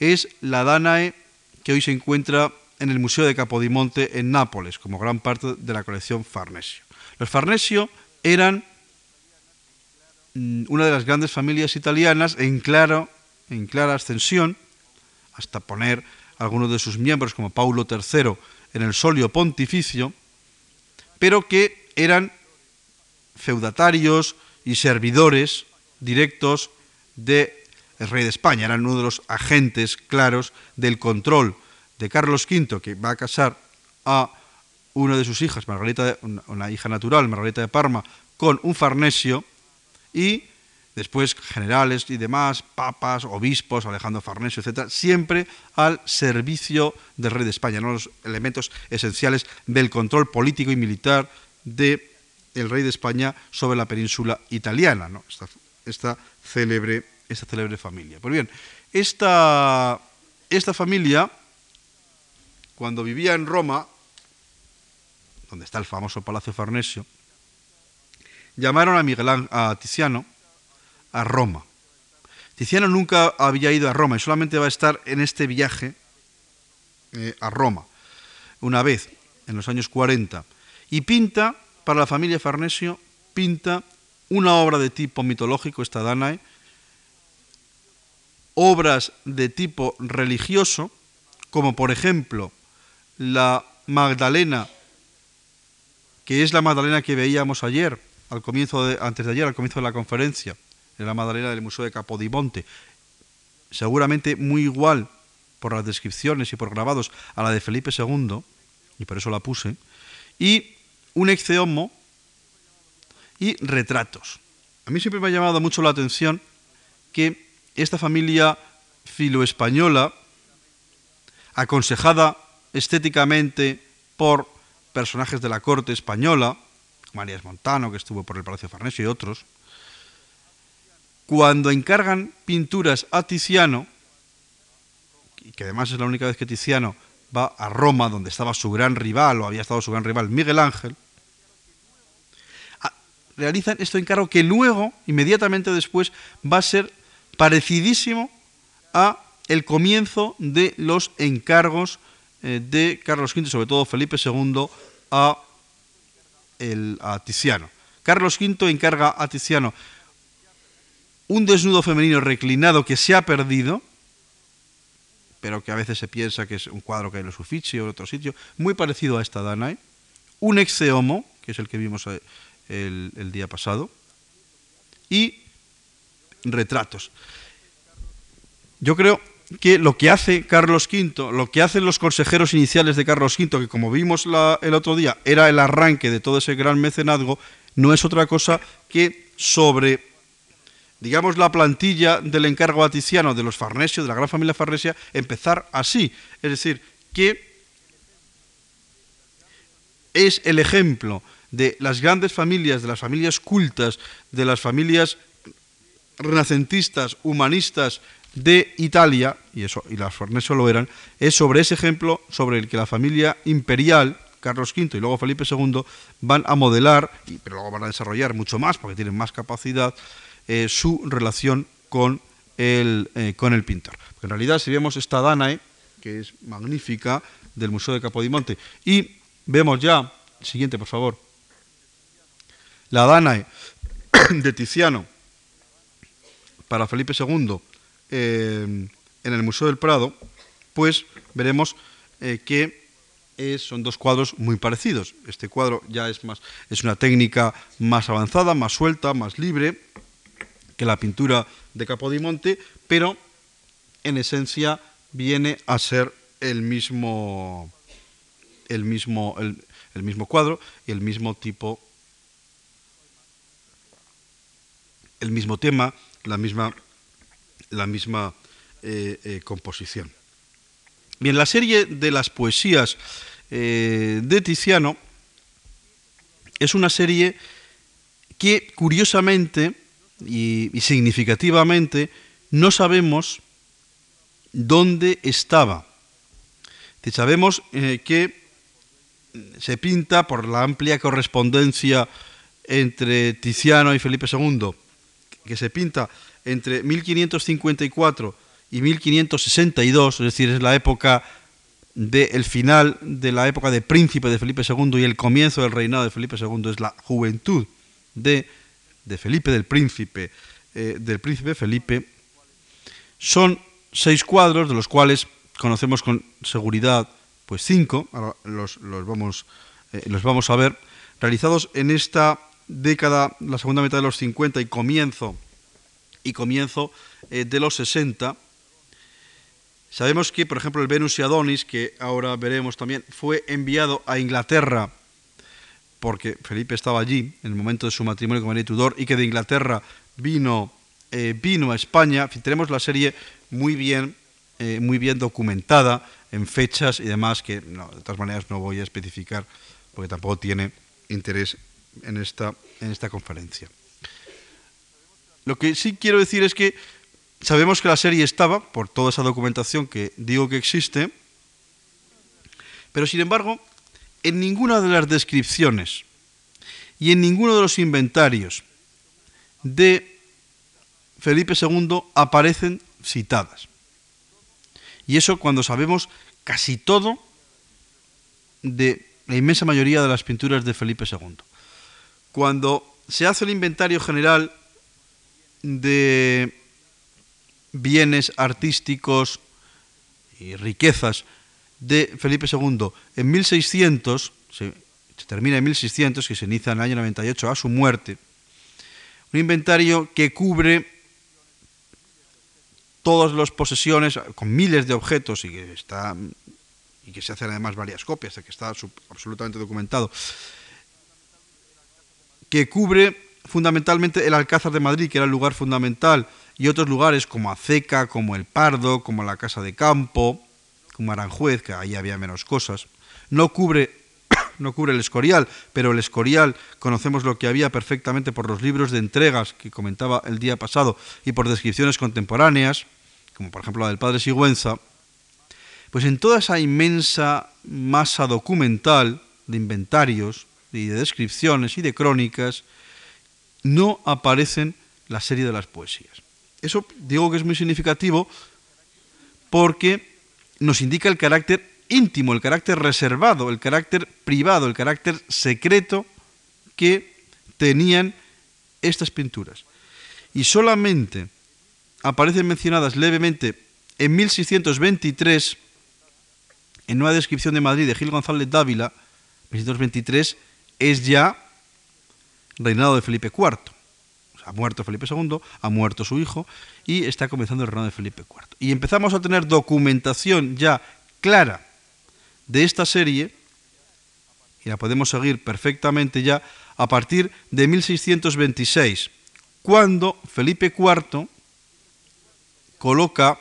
Es la Danae que hoy se encuentra en el Museo de Capodimonte en Nápoles, como gran parte de la colección Farnesio. Los Farnesio eran mm, una de las grandes familias italianas en, claro, en clara ascensión, hasta poner algunos de sus miembros como Paulo III en el solio pontificio, pero que eran feudatarios y servidores directos del rey de España, eran uno de los agentes claros del control de Carlos V, que va a casar a una de sus hijas, Margarita, una hija natural, Margarita de Parma, con un farnesio y después generales y demás, papas, obispos, Alejandro Farnesio, etc., siempre al servicio del rey de España, ¿no? los elementos esenciales del control político y militar del rey de España sobre la península italiana, ¿no? esta, célebre, esta célebre familia. Pues bien, esta, esta familia, cuando vivía en Roma, donde está el famoso Palacio Farnesio, llamaron a, Miguel, a Tiziano a Roma. Tiziano nunca había ido a Roma y solamente va a estar en este viaje eh, a Roma, una vez, en los años 40, y pinta, para la familia Farnesio, pinta una obra de tipo mitológico, esta Danae, obras de tipo religioso, como por ejemplo la Magdalena, que es la Magdalena que veíamos ayer, al comienzo de, antes de ayer, al comienzo de la conferencia, en la Magdalena del Museo de Capodimonte, seguramente muy igual por las descripciones y por grabados a la de Felipe II, y por eso la puse, y un exceomo y retratos. A mí siempre me ha llamado mucho la atención que esta familia filoespañola, aconsejada estéticamente por personajes de la corte española, Marías Montano, que estuvo por el Palacio Farnesio y otros, cuando encargan pinturas a Tiziano, y que además es la única vez que Tiziano va a Roma, donde estaba su gran rival, o había estado su gran rival, Miguel Ángel, realizan este encargo que luego, inmediatamente después, va a ser parecidísimo a el comienzo de los encargos eh, de Carlos V, sobre todo Felipe II, a a Tiziano. Carlos V encarga a Tiziano un desnudo femenino reclinado que se ha perdido, pero que a veces se piensa que es un cuadro que hay en los Uffizi en otro sitio, muy parecido a esta Danae, un exeomo, que es el que vimos eh, el, el día pasado, y retratos. Yo creo que lo que hace Carlos V, lo que hacen los consejeros iniciales de Carlos V, que como vimos el otro día, era el arranque de todo ese gran mecenazgo, no es otra cosa que sobre, digamos, la plantilla del encargo aticiano de los Farnesio, de la gran familia Farnesia, empezar así. Es decir, que es el ejemplo de las grandes familias, de las familias cultas, de las familias renacentistas, humanistas, de Italia, y, eso, y las Farnesio lo eran, es sobre ese ejemplo sobre el que la familia imperial, Carlos V y luego Felipe II, van a modelar, pero luego van a desarrollar mucho más porque tienen más capacidad, eh, su relación con el, eh, con el pintor. en realidad, si vemos esta Danae, que es magnífica, del Museo de Capodimonte, y vemos ya, siguiente por favor, la Danae de Tiziano para Felipe II, en el Museo del Prado, pues veremos eh, que son dos cuadros muy parecidos. Este cuadro ya es, más, es una técnica más avanzada, más suelta, más libre que la pintura de Capodimonte, pero en esencia viene a ser el mismo, el mismo, el mismo cuadro y el mismo tipo, el mismo tema, la misma la misma eh, eh, composición. Bien, la serie de las poesías eh, de Tiziano es una serie que curiosamente y, significativamente no sabemos dónde estaba. Sabemos que se pinta por la amplia correspondencia entre Tiziano y Felipe II, que se pinta entre 1554 y 1562, es decir, es la época del final de la época de príncipe de Felipe II y el comienzo del reinado de Felipe II, es la juventud de de Felipe, del príncipe, eh, del príncipe Felipe, son seis cuadros, de los cuales conocemos con seguridad pues cinco, ahora los, vamos, eh, los vamos a ver, realizados en esta década, la segunda mitad de los 50 y comienzo, y comienzo eh, de los 60. Sabemos que, por ejemplo, el Venus y Adonis, que ahora veremos también, fue enviado a Inglaterra porque Felipe estaba allí en el momento de su matrimonio con María Tudor y que de Inglaterra vino, eh, vino a España. tenemos la serie muy bien, eh, muy bien documentada en fechas y demás que de todas maneras no voy a especificar porque tampoco tiene interés en esta, en esta conferencia. Lo que sí quiero decir es que sabemos que la serie estaba, por toda esa documentación que digo que existe, pero sin embargo en ninguna de las descripciones y en ninguno de los inventarios de Felipe II aparecen citadas. Y eso cuando sabemos casi todo de la inmensa mayoría de las pinturas de Felipe II. Cuando se hace el inventario general de bienes artísticos y riquezas de Felipe II en 1600, se, termina en 1600, que se inicia en el año 98 a su muerte, un inventario que cubre todas las posesiones con miles de objetos y que está y que se hacen además varias copias, que está absolutamente documentado, que cubre fundamentalmente el Alcázar de Madrid, que era el lugar fundamental, y otros lugares como Aceca, como el Pardo, como la Casa de Campo, como Aranjuez, que ahí había menos cosas. No cubre, no cubre el Escorial, pero el Escorial conocemos lo que había perfectamente por los libros de entregas que comentaba el día pasado y por descripciones contemporáneas, como por ejemplo la del padre Sigüenza. Pues en toda esa inmensa masa documental de inventarios y de descripciones y de crónicas, no aparecen la serie de las poesías. Eso digo que es muy significativo porque nos indica el carácter íntimo, el carácter reservado, el carácter privado, el carácter secreto que tenían estas pinturas. Y solamente aparecen mencionadas levemente en 1623 en una descripción de Madrid de Gil González Dávila, 1623 es ya reinado de Felipe IV ha muerto Felipe II, ha muerto su hijo y está comenzando el reinado de Felipe IV. Y empezamos a tener documentación ya clara de esta serie, y la podemos seguir perfectamente ya a partir de 1626, cuando Felipe IV coloca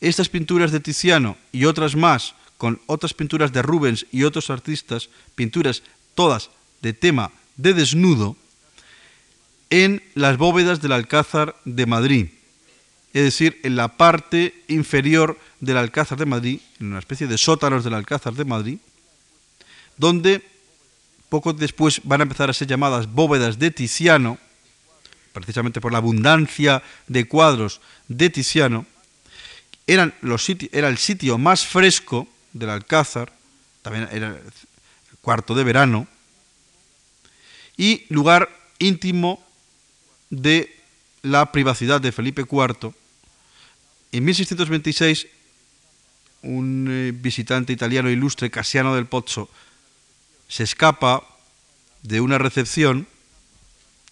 estas pinturas de Tiziano y otras más, con otras pinturas de Rubens y otros artistas, pinturas todas de tema de desnudo, en las bóvedas del Alcázar de Madrid, es decir, en la parte inferior del Alcázar de Madrid, en una especie de sótanos del Alcázar de Madrid, donde poco después van a empezar a ser llamadas bóvedas de Tiziano, precisamente por la abundancia de cuadros de Tiziano, eran era el sitio más fresco del Alcázar, también era cuarto de verano, y lugar íntimo de la privacidad de Felipe IV, en 1626 un eh, visitante italiano ilustre, Casiano del Pozzo, se escapa de una recepción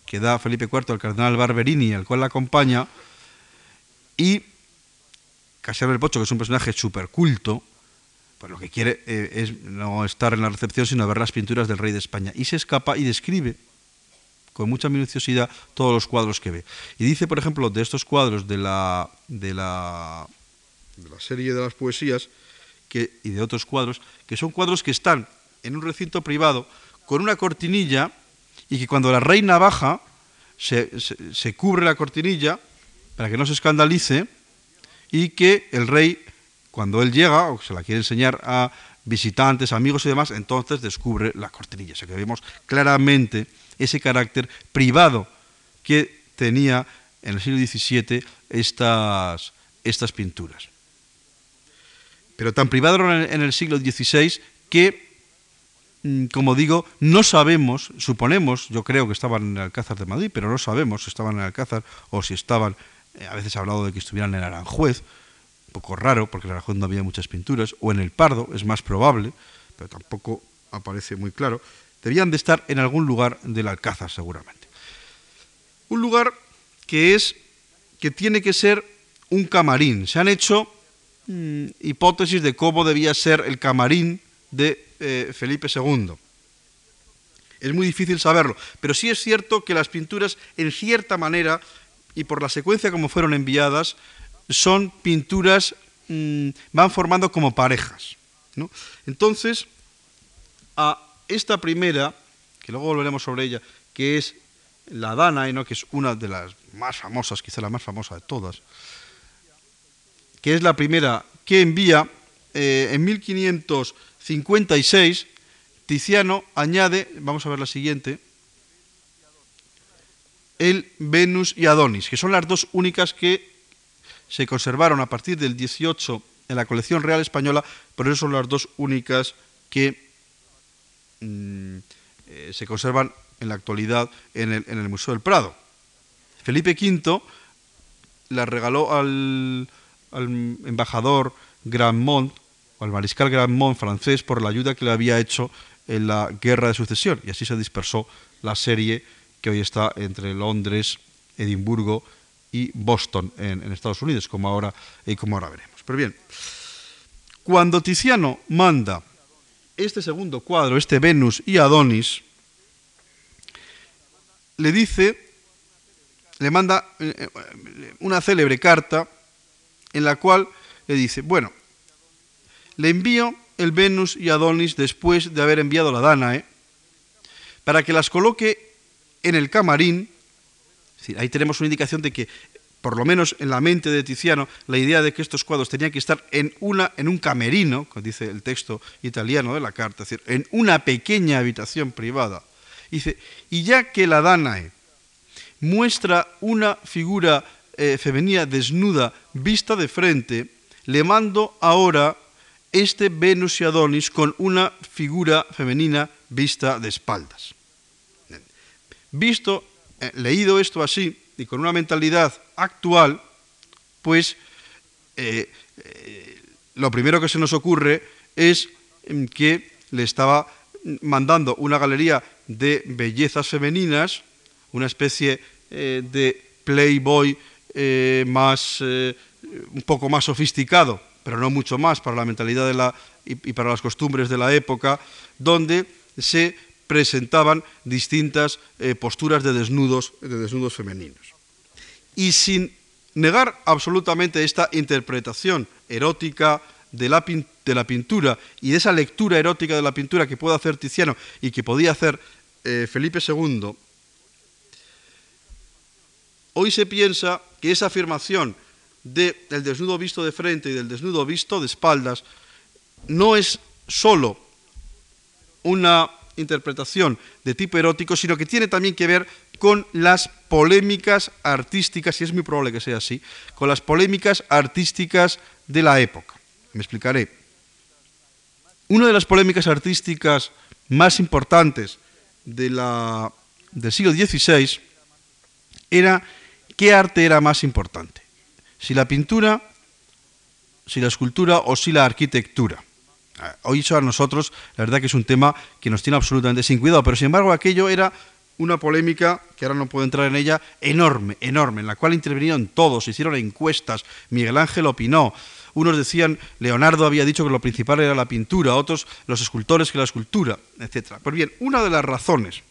que da Felipe IV al cardenal Barberini, al cual la acompaña, y Casiano del Pozzo, que es un personaje súper culto, pues lo que quiere eh, es no estar en la recepción, sino ver las pinturas del rey de España. Y se escapa y describe con mucha minuciosidad todos los cuadros que ve. Y dice, por ejemplo, de estos cuadros de la, de la, de la serie de las poesías y de otros cuadros, que son cuadros que están en un recinto privado con una cortinilla y que cuando la reina baja se, se cubre la cortinilla para que no se escandalice y que el rey, cuando él llega o se la quiere enseñar a visitantes, amigos y demás, entonces descubre la cortinilla. O sea que vemos claramente ese carácter privado que tenía en el siglo XVII estas, estas pinturas. Pero tan privado en el siglo XVI que mm, como digo, no sabemos, suponemos, yo creo que estaban en el Alcázar de Madrid, pero no sabemos si estaban en el Alcázar o si estaban, eh, a veces ha hablado de que estuvieran en Aranjuez, poco raro, porque en Aranjuez no había muchas pinturas, o en el Pardo, es más probable, pero tampoco aparece muy claro, debían de estar en algún lugar del Alcázar seguramente. Un lugar que es, que tiene que ser un camarín. Se han hecho mm, hipótesis de cómo debía ser el camarín de eh, Felipe II. Es muy difícil saberlo, pero sí es cierto que las pinturas, en cierta manera, y por la secuencia como fueron enviadas, son pinturas, mm, van formando como parejas. Entonces, a esta primera, que luego volveremos sobre ella, que es la Danae, ¿no? que es una de las más famosas, quizá la más famosa de todas, que es la primera que envía eh, en 1556, Tiziano añade, vamos a ver la siguiente, el Venus y Adonis, que son las dos únicas que se conservaron a partir del 18 en la colección real española, por eso son las dos únicas que mm, eh, se conservan en la actualidad en el, en el, Museo del Prado. Felipe V las regaló al, al embajador Grandmont, o al mariscal Grandmont francés, por la ayuda que le había hecho en la guerra de sucesión, y así se dispersó la serie que hoy está entre Londres, Edimburgo y Boston en, Estados Unidos, como ahora, y como ahora veremos. Pero bien, cuando Tiziano manda este segundo cuadro, este Venus y Adonis, le dice, le manda eh, eh, una célebre carta en la cual le dice, bueno, le envío el Venus y Adonis después de haber enviado la Danae, para que las coloque en el camarín ahí tenemos una indicación de que, por lo menos en la mente de Tiziano, la idea de que estos cuadros tenían que estar en, una, en un camerino, como dice el texto italiano de la carta, en una pequeña habitación privada. Dice, y ya que la Danae muestra una figura eh, femenina desnuda vista de frente, le mando ahora este Venus y Adonis con una figura femenina vista de espaldas. Visto eh, leído esto así y con una mentalidad actual, pues eh, eh, lo primero que se nos ocurre es mm, que le estaba mandando una galería de bellezas femeninas, una especie de playboy más, un poco más sofisticado, pero no mucho más para la mentalidad de la, y para las costumbres de la época, donde se presentaban distintas eh, posturas de desnudos, de desnudos femeninos. Y sin negar absolutamente esta interpretación erótica de la, de la, pintura y de esa lectura erótica de la pintura que puede hacer Tiziano y que podía hacer eh, Felipe II, hoy se piensa que esa afirmación del desnudo visto de frente y del desnudo visto de espaldas no es sólo una interpretación de tipo erótico, sino que tiene también que ver con las polémicas artísticas, y es muy probable que sea así, con las polémicas artísticas de la época. Me explicaré. Una de las polémicas artísticas más importantes del siglo XVI era qué arte era más importante, si la pintura, si la escultura o si la arquitectura. Hoy eso a nosotros, la verdad que es un tema que nos tiene absolutamente sin cuidado, pero sin embargo aquello era una polémica, que ahora no puedo entrar en ella, enorme, enorme, en la cual intervinieron todos, hicieron encuestas, Miguel Ángel opinó, unos decían, Leonardo había dicho que lo principal era la pintura, otros los escultores que la escultura, etc. Pues bien, una de las razones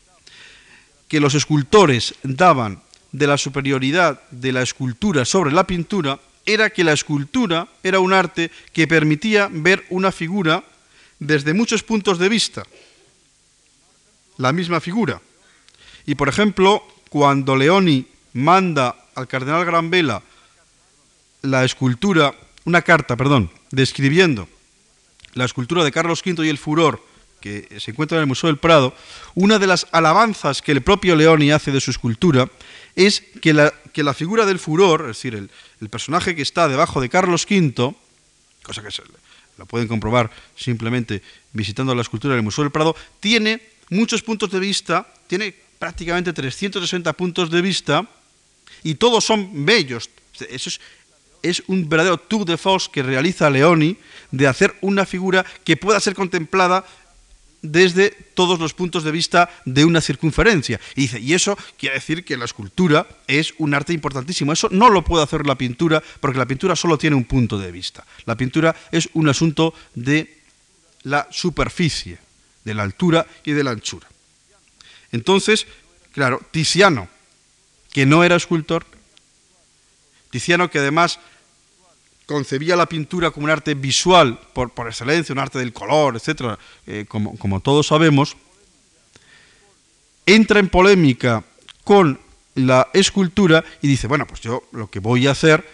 que los escultores daban de la superioridad de la escultura sobre la pintura era que la escultura era un arte que permitía ver una figura desde muchos puntos de vista, la misma figura. Y por ejemplo, cuando Leoni manda al cardenal Granvela la escultura, una carta, perdón, describiendo la escultura de Carlos V y el furor que se encuentra en el Museo del Prado, una de las alabanzas que el propio Leoni hace de su escultura es que la, que la figura del furor, es decir, el, personaje que está debajo de Carlos V, cosa que es lo pueden comprobar simplemente visitando la escultura del Museo del Prado, tiene muchos puntos de vista, tiene prácticamente 360 puntos de vista y todos son bellos. Eso es, es un verdadero tour de force que realiza Leoni de hacer una figura que pueda ser contemplada desde todos los puntos de vista de una circunferencia. Y dice, y eso quiere decir que la escultura es un arte importantísimo. Eso no lo puede hacer la pintura, porque la pintura solo tiene un punto de vista. La pintura es un asunto de la superficie, de la altura y de la anchura. Entonces, claro, Tiziano, que no era escultor, Tiziano que además concebía la pintura como un arte visual por, excelencia, un arte del color, etc., eh, como, como todos sabemos, entra en polémica con la escultura y dice, bueno, pues yo lo que voy a hacer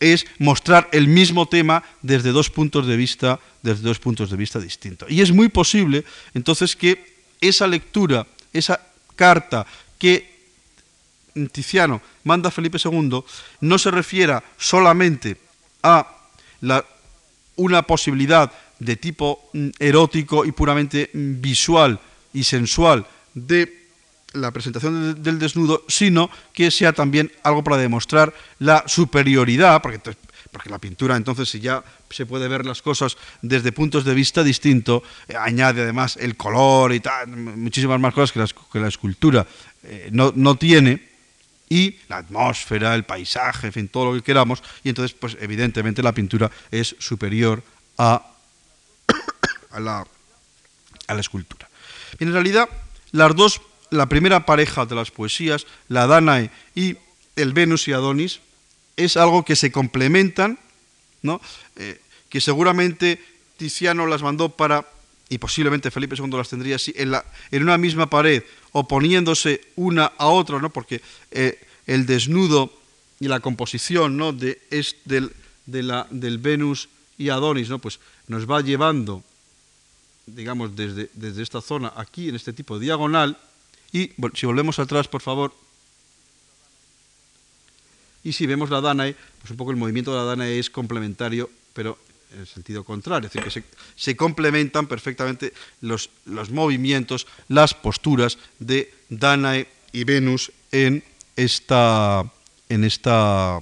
es mostrar el mismo tema desde dos puntos de vista, desde dos puntos de vista distintos. Y es muy posible entonces que esa lectura, esa carta que Tiziano manda a Felipe II no se refiera solamente a una posibilidad de tipo mm, erótico y puramente mm, visual y sensual de la presentación del desnudo, sino que sea también algo para demostrar la superioridad, porque, la pintura entonces si ya se puede ver las cosas desde puntos de vista distintos, eh, añade además el color y tal, muchísimas más cosas que la, escultura. Eh, no tiene, y la atmósfera, el paisaje, en fin, todo lo que queramos, y entonces, pues evidentemente la pintura es superior a, a, la, a la escultura. en realidad, las dos, la primera pareja de las poesías, la Danae y el Venus y Adonis, es algo que se complementan, ¿no? Eh, que seguramente Tiziano las mandó para, y posiblemente Felipe II las tendría así, en, una misma pared, oponiéndose una a otra, ¿no? porque eh, el desnudo y la composición ¿no? de, del, la, del Venus y Adonis ¿no? pues nos va llevando, digamos, desde, desde esta zona aquí, en este tipo de diagonal, y si volvemos atrás, por favor, y si vemos la Danae, pues un poco el movimiento de la Danae es complementario, pero en el sentido contrario, es decir, que se, complementan perfectamente los, los, movimientos, las posturas de Danae y Venus en esta, en, esta,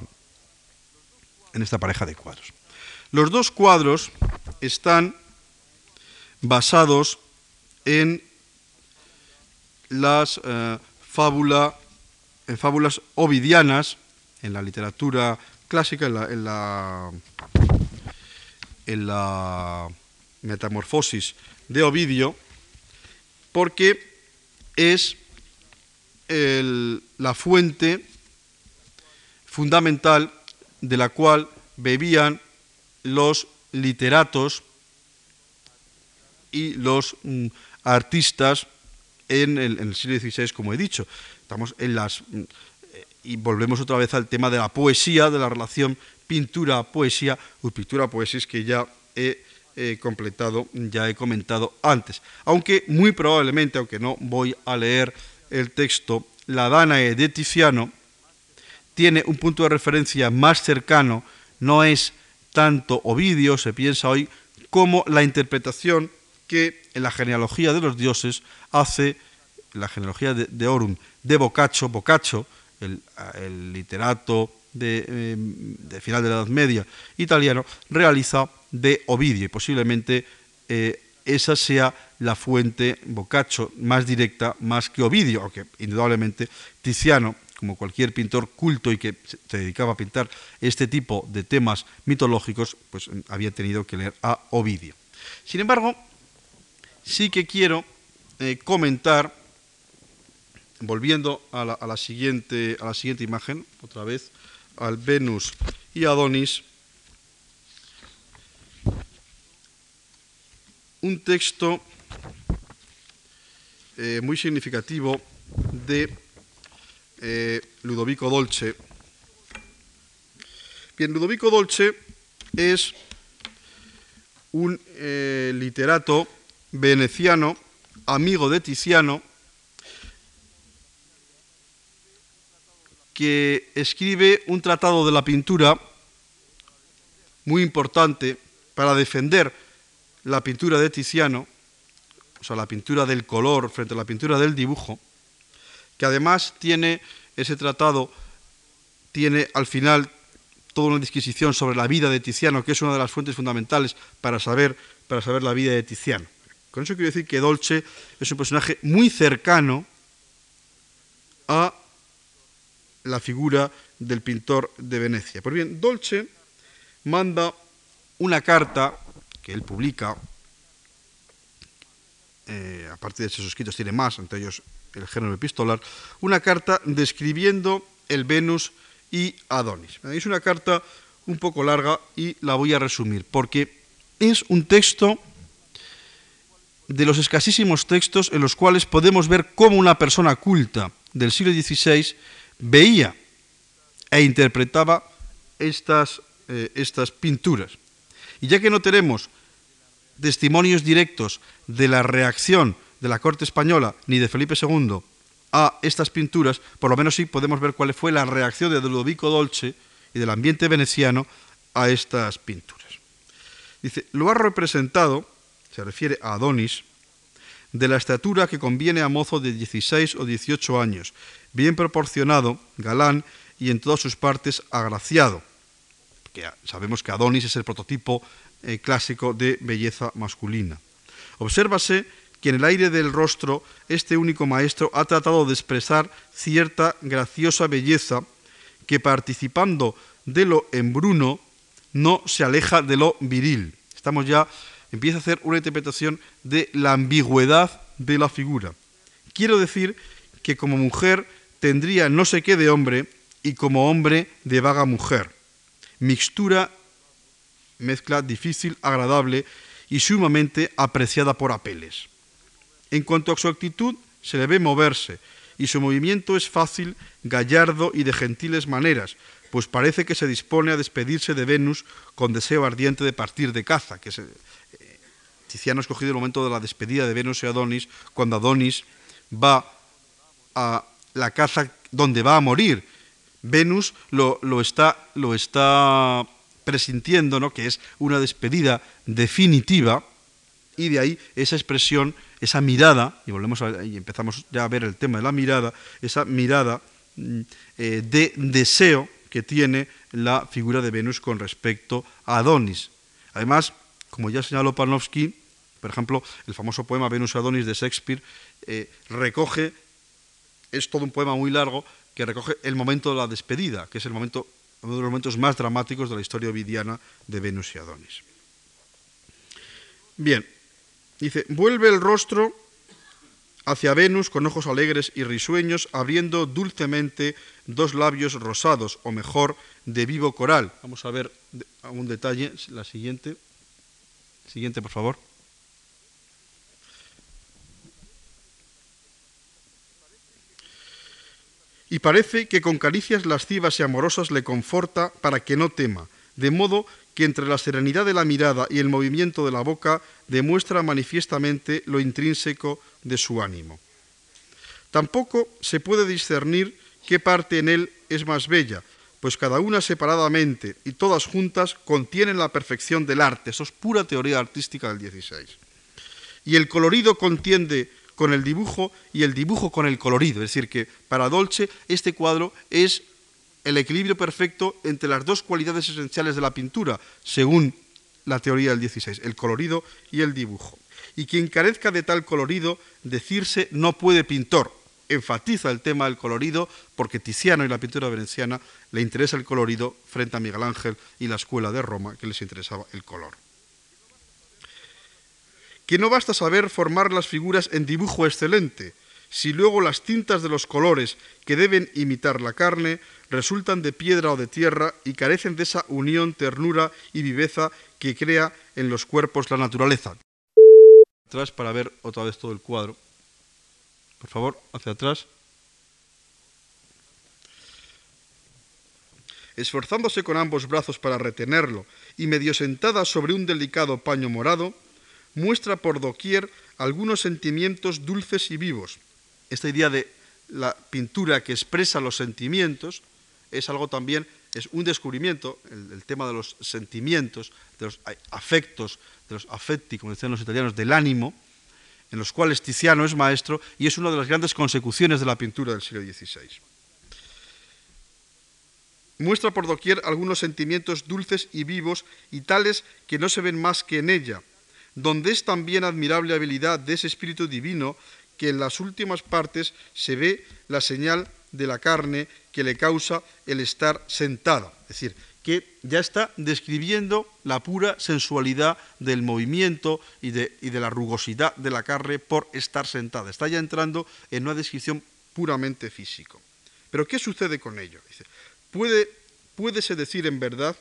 en esta pareja de cuadros. Los dos cuadros están basados en las eh, fábulas ovidianas, en la literatura clásica, en en la, metamorfosis de Ovidio, porque es la fuente fundamental de la cual bebían los literatos y los mm, artistas en el, siglo XVI, como he dicho. Estamos en las. Mm, y volvemos otra vez al tema de la poesía, de la relación pintura-poesía, o pintura-poesis que ya he completado, ya he comentado antes. Aunque muy probablemente, aunque no voy a leer el texto, la Danae de Tiziano tiene un punto de referencia más cercano, no es tanto Ovidio, se piensa hoy, como la interpretación que en la genealogía de los dioses hace la genealogía de, de Orum, de Boccaccio, Boccaccio, el, literato de, final de la Edad Media italiano, realiza de Ovidio y posiblemente eh, esa sea la fuente Boccaccio más directa, más que Ovidio, aunque indudablemente Tiziano, como cualquier pintor culto y que se dedicaba a pintar este tipo de temas mitológicos, pues había tenido que leer a Ovidio. Sin embargo, sí que quiero eh, comentar, volviendo a la, siguiente, a la siguiente imagen, otra vez, al Venus y Adonis, un texto eh, muy significativo de eh, Ludovico Dolce. Bien, Ludovico Dolce es un eh, literato veneciano, amigo de Tiziano, que escribe un tratado de la pintura muy importante para defender la pintura de Tiziano, o sea, la pintura del color frente a la pintura del dibujo, que además tiene ese tratado, tiene al final toda una disquisición sobre la vida de Tiziano, que es una de las fuentes fundamentales para saber, para saber la vida de Tiziano. Con eso quiero decir que Dolce es un personaje muy cercano a la figura del pintor de Venecia. Pues bien, Dolce manda una carta que él publica, eh, aparte de esos escritos tiene más, entre ellos el género epistolar, una carta describiendo el Venus y Adonis. Es una carta un poco larga y la voy a resumir, porque es un texto de los escasísimos textos en los cuales podemos ver cómo una persona culta del siglo XVI veía e interpretaba estas, eh, estas pinturas. Y ya que no tenemos testimonios directos de la reacción de la corte española ni de Felipe II a estas pinturas, por lo menos sí podemos ver cuál fue la reacción de Ludovico Dolce y del ambiente veneciano a estas pinturas. Dice, lo ha representado, se refiere a Adonis, de la estatura que conviene a mozo de 16 o 18 años, bien proporcionado, galán y en todas sus partes agraciado. Que sabemos que Adonis es el prototipo eh, clásico de belleza masculina. Obsérvase que en el aire del rostro este único maestro ha tratado de expresar cierta graciosa belleza que participando de lo embruno no se aleja de lo viril. Estamos ya, empieza a hacer una interpretación de la ambigüedad de la figura. Quiero decir que como mujer tendría no sé qué de hombre y como hombre de vaga mujer. Mixtura, mezcla difícil, agradable y sumamente apreciada por Apeles. En cuanto a su actitud, se le ve moverse, y su movimiento es fácil, gallardo y de gentiles maneras, pues parece que se dispone a despedirse de Venus con deseo ardiente de partir de caza, que es, eh, Tiziano ha escogido el momento de la despedida de Venus y Adonis, cuando Adonis va a la caza donde va a morir. Venus lo, está, lo está presintiendo, ¿no? que es una despedida definitiva, y de ahí esa expresión, esa mirada, y volvemos y empezamos ya a ver el tema de la mirada, esa mirada mm, eh, de deseo que tiene la figura de Venus con respecto a Adonis. Además, como ya señaló Panofsky, por ejemplo, el famoso poema Venus Adonis de Shakespeare eh, recoge es todo un poema muy largo que recoge el momento de la despedida, que es el momento, uno de los momentos más dramáticos de la historia ovidiana de Venus y Adonis. Bien, dice, vuelve el rostro hacia Venus con ojos alegres y risueños, abriendo dulcemente dos labios rosados, o mejor, de vivo coral. Vamos a ver un detalle, la siguiente. Siguiente, por favor. Y parece que con caricias lascivas y amorosas le conforta para que no tema, de modo que entre la serenidad de la mirada y el movimiento de la boca demuestra manifiestamente lo intrínseco de su ánimo. Tampoco se puede discernir qué parte en él es más bella, pues cada una separadamente y todas juntas contienen la perfección del arte, eso es pura teoría artística del XVI. Y el colorido contiende con el dibujo y el dibujo con el colorido. Es decir, que para Dolce este cuadro es el equilibrio perfecto entre las dos cualidades esenciales de la pintura, según la teoría del 16, el colorido y el dibujo. Y quien carezca de tal colorido, decirse no puede pintor. Enfatiza el tema del colorido porque Tiziano y la pintura veneciana le interesa el colorido frente a Miguel Ángel y la escuela de Roma, que les interesaba el color que no basta saber formar las figuras en dibujo excelente, si luego las tintas de los colores que deben imitar la carne resultan de piedra o de tierra y carecen de esa unión, ternura y viveza que crea en los cuerpos la naturaleza. Atrás para ver otra vez todo el cuadro. Por favor, hacia atrás. Esforzándose con ambos brazos para retenerlo y medio sentada sobre un delicado paño morado, muestra por doquier algunos sentimientos dulces y vivos. Esta idea de la pintura que expresa los sentimientos es algo también es un descubrimiento, el, tema de los sentimientos, de los afectos, de los affetti, como decían los italianos, del ánimo, en los cuales Tiziano es maestro y es una de las grandes consecuciones de la pintura del siglo XVI. Muestra por doquier algunos sentimientos dulces y vivos y tales que no se ven más que en ella, donde es también admirable habilidad de ese espíritu divino que en las últimas partes se ve la señal de la carne que le causa el estar sentada. Es decir, que ya está describiendo la pura sensualidad del movimiento y de, la rugosidad de la carne por estar sentada. Está ya entrando en una descripción puramente físico. Pero ¿qué sucede con ello? Dice, puede, puédese decir en verdad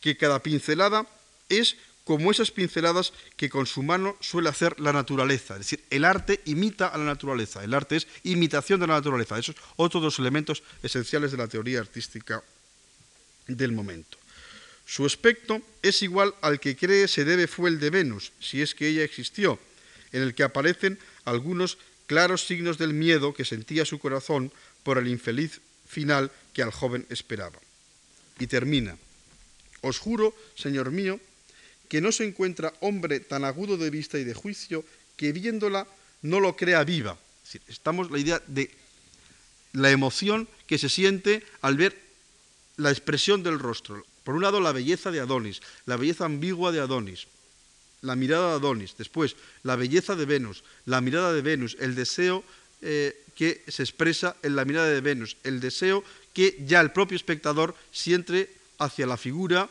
que cada pincelada es como esas pinceladas que con su mano suele hacer la naturaleza. Es decir, el arte imita a la naturaleza, el arte es imitación de la naturaleza. Esos son otros dos elementos esenciales de la teoría artística del momento. Su aspecto es igual al que cree se debe fue el de Venus, si es que ella existió, en el que aparecen algunos claros signos del miedo que sentía su corazón por el infeliz final que al joven esperaba. Y termina. Os juro, Señor mío, que no se encuentra hombre tan agudo de vista y de juicio que viéndola no lo crea viva. estamos la idea de la emoción que se siente al ver la expresión del rostro. Por un lado, la belleza de Adonis, la belleza ambigua de Adonis, la mirada de Adonis. Después, la belleza de Venus, la mirada de Venus, el deseo eh, que se expresa en la mirada de Venus, el deseo que ya el propio espectador siente hacia la figura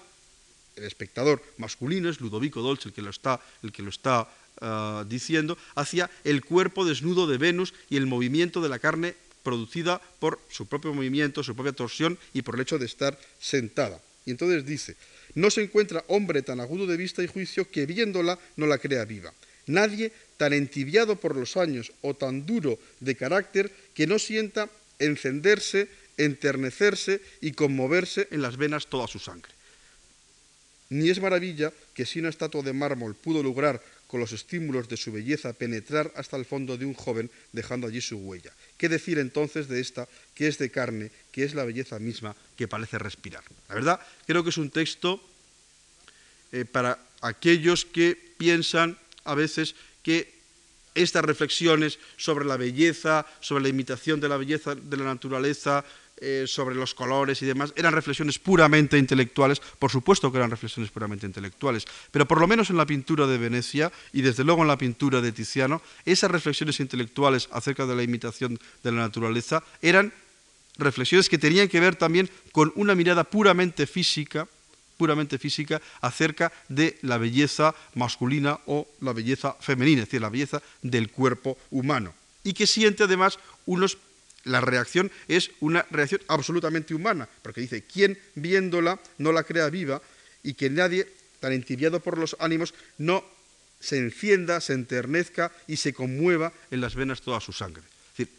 el espectador masculino, es Ludovico Dolce el que lo está, el que lo está ah, diciendo, hacia el cuerpo desnudo de Venus y el movimiento de la carne producida por su propio movimiento, su propia torsión y por el hecho de estar sentada. Y entonces dice, no se encuentra hombre tan agudo de vista y juicio que viéndola no la crea viva. Nadie tan entibiado por los años o tan duro de carácter que no sienta encenderse, enternecerse y conmoverse en las venas toda su sangre. Ni es maravilla que si una estatua de mármol pudo lograr con los estímulos de su belleza penetrar hasta el fondo de un joven dejando allí su huella. ¿Qué decir entonces de esta que es de carne, que es la belleza misma que parece respirar? La verdad, creo que es un texto eh, para aquellos que piensan a veces que estas reflexiones sobre la belleza, sobre la imitación de la belleza de la naturaleza, eh, sobre los colores y demás, eran reflexiones puramente intelectuales, por supuesto que eran reflexiones puramente intelectuales, pero por lo menos en la pintura de Venecia y desde luego en la pintura de Tiziano, esas reflexiones intelectuales acerca de la imitación de la naturaleza eran reflexiones que tenían que ver también con una mirada puramente física, puramente física acerca de la belleza masculina o la belleza femenina, es decir, la belleza del cuerpo humano, y que siente además unos la reacción es una reacción absolutamente humana, porque dice, ¿quién viéndola no la crea viva y que nadie, tan entibiado por los ánimos, no se encienda, se enternezca y se conmueva en las venas toda su sangre? Es decir,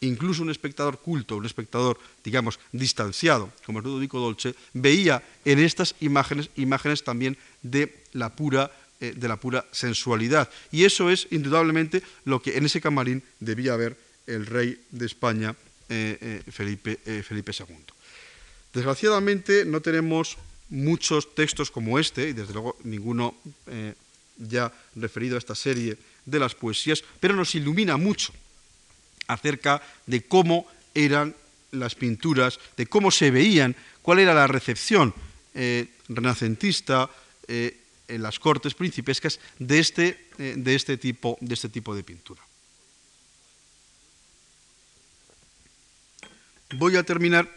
incluso un espectador culto, un espectador, digamos, distanciado, como es Ludovico Dolce, veía en estas imágenes imágenes también de la pura eh, de la pura sensualidad. Y eso es indudablemente lo que en ese camarín debía haber el rey de España, eh, eh, Felipe, eh, Felipe II. Desgraciadamente no tenemos muchos textos como este, y desde luego ninguno ya referido a esta serie de las poesías, pero nos ilumina mucho acerca de cómo eran las pinturas, de cómo se veían, cuál era la recepción renacentista en las cortes principescas de este, de este, tipo, de este tipo de pintura. Voy a terminar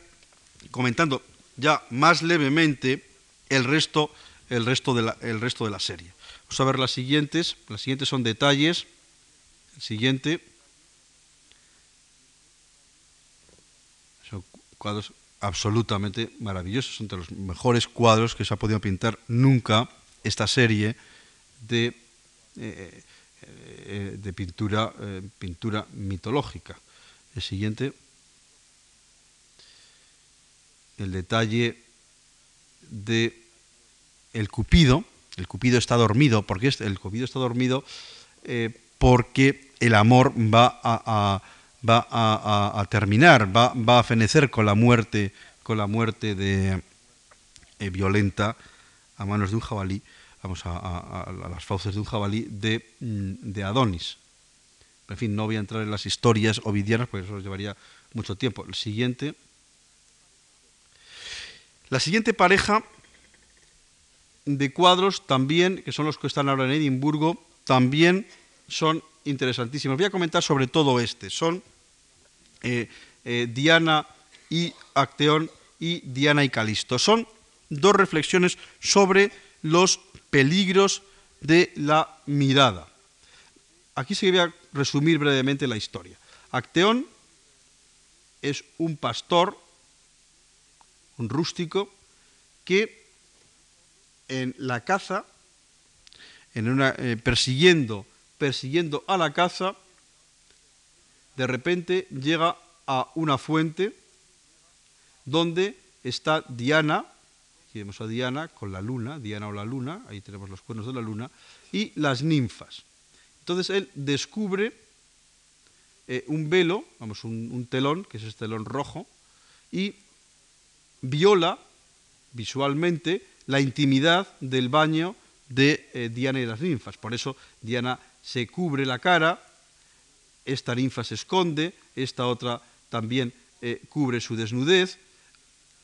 comentando ya más levemente el resto, el resto, de, la, el resto de la serie. Vamos a ver las siguientes. Las siguientes son detalles. El siguiente. Son cuadros absolutamente maravillosos. Son de los mejores cuadros que se ha podido pintar nunca esta serie de, eh, eh, de pintura, eh, pintura mitológica. El siguiente el detalle de el cupido. El cupido está dormido. porque El cupido está dormido eh, porque el amor va a, va a, terminar, va, va, a fenecer con la muerte, con la muerte de, eh, violenta a manos de un jabalí, vamos a, las fauces de un jabalí de, mm, de, Adonis. En fin, no voy a entrar en las historias ovidianas porque eso nos llevaría mucho tiempo. El siguiente. La siguiente pareja de cuadros también, que son los que están ahora en Edimburgo, también son interesantísimos. Voy a comentar sobre todo este. Son eh, eh, Diana y Acteón y Diana y Calisto. Son dos reflexiones sobre los peligros de la mirada. Aquí se voy a resumir brevemente la historia. Acteón es un pastor, un rústico, que en la caza, eh, persiguiendo, persiguiendo a la caza, de repente llega a una fuente donde está Diana, aquí vemos a Diana con la luna, Diana o la luna, ahí tenemos los cuernos de la luna, y las ninfas. Entonces él descubre eh, un velo, vamos, un, telón, que es este telón rojo, y viola visualmente la intimidad del baño de eh, Diana y las ninfas. Por eso Diana se cubre la cara, esta ninfa se esconde, esta otra también eh, cubre su desnudez,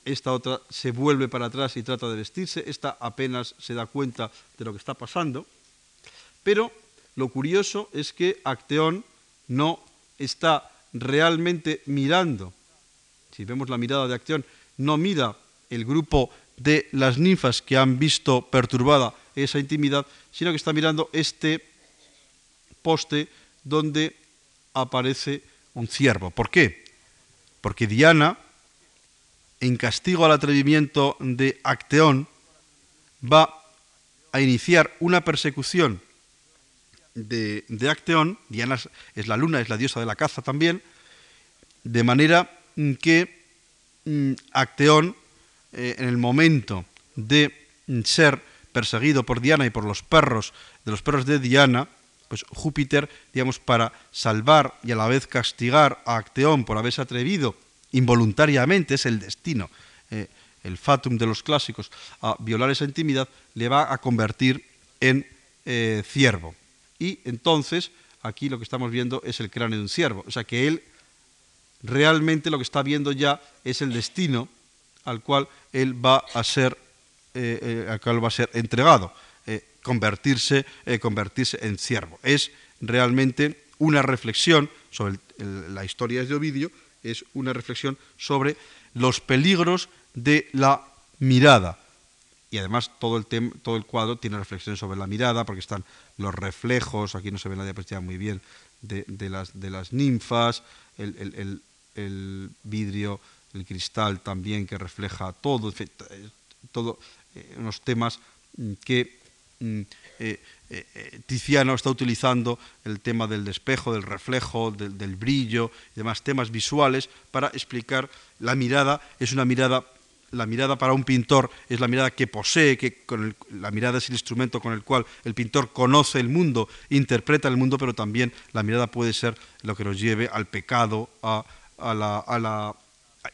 esta otra se vuelve para atrás y trata de vestirse, esta apenas se da cuenta de lo que está pasando, pero lo curioso es que Acteón no está realmente mirando, si vemos la mirada de Acteón, no mira el grupo de las ninfas que han visto perturbada esa intimidad, sino que está mirando este poste donde aparece un ciervo. ¿Por qué? Porque Diana en castigo al atrevimiento de Acteón, va a iniciar una persecución de, Acteón, Diana es la luna, es la diosa de la caza también, de manera que Acteón, eh, en el momento de ser perseguido por Diana y por los perros, de los perros de Diana, pues Júpiter, digamos, para salvar y a la vez castigar a Acteón por haberse atrevido involuntariamente, es el destino, eh, el fatum de los clásicos, a violar esa intimidad, le va a convertir en eh, ciervo. Y entonces, aquí lo que estamos viendo es el cráneo de un ciervo. O sea que él realmente lo que está viendo ya es el destino al cual él va a ser, eh, al cual va a ser entregado, convertirse, convertirse en ciervo. Es realmente una reflexión sobre la historia de Ovidio es una reflexión sobre los peligros de la mirada. Y además todo el, todo el cuadro tiene reflexiones sobre la mirada, porque están los reflejos, aquí no se ve la diapositiva muy bien, de, las, de las, ninfas, el, vidrio, el cristal también que refleja todo, todo eh, unos temas que mm, eh, eh, eh, Tiziano está utilizando el tema del despejo, del reflejo, del, brillo y demás temas visuales para explicar la mirada. Es una mirada, la mirada para un pintor es la mirada que posee, que con la mirada es el instrumento con el cual el pintor conoce el mundo, interpreta el mundo, pero también la mirada puede ser lo que nos lleve al pecado, a, la,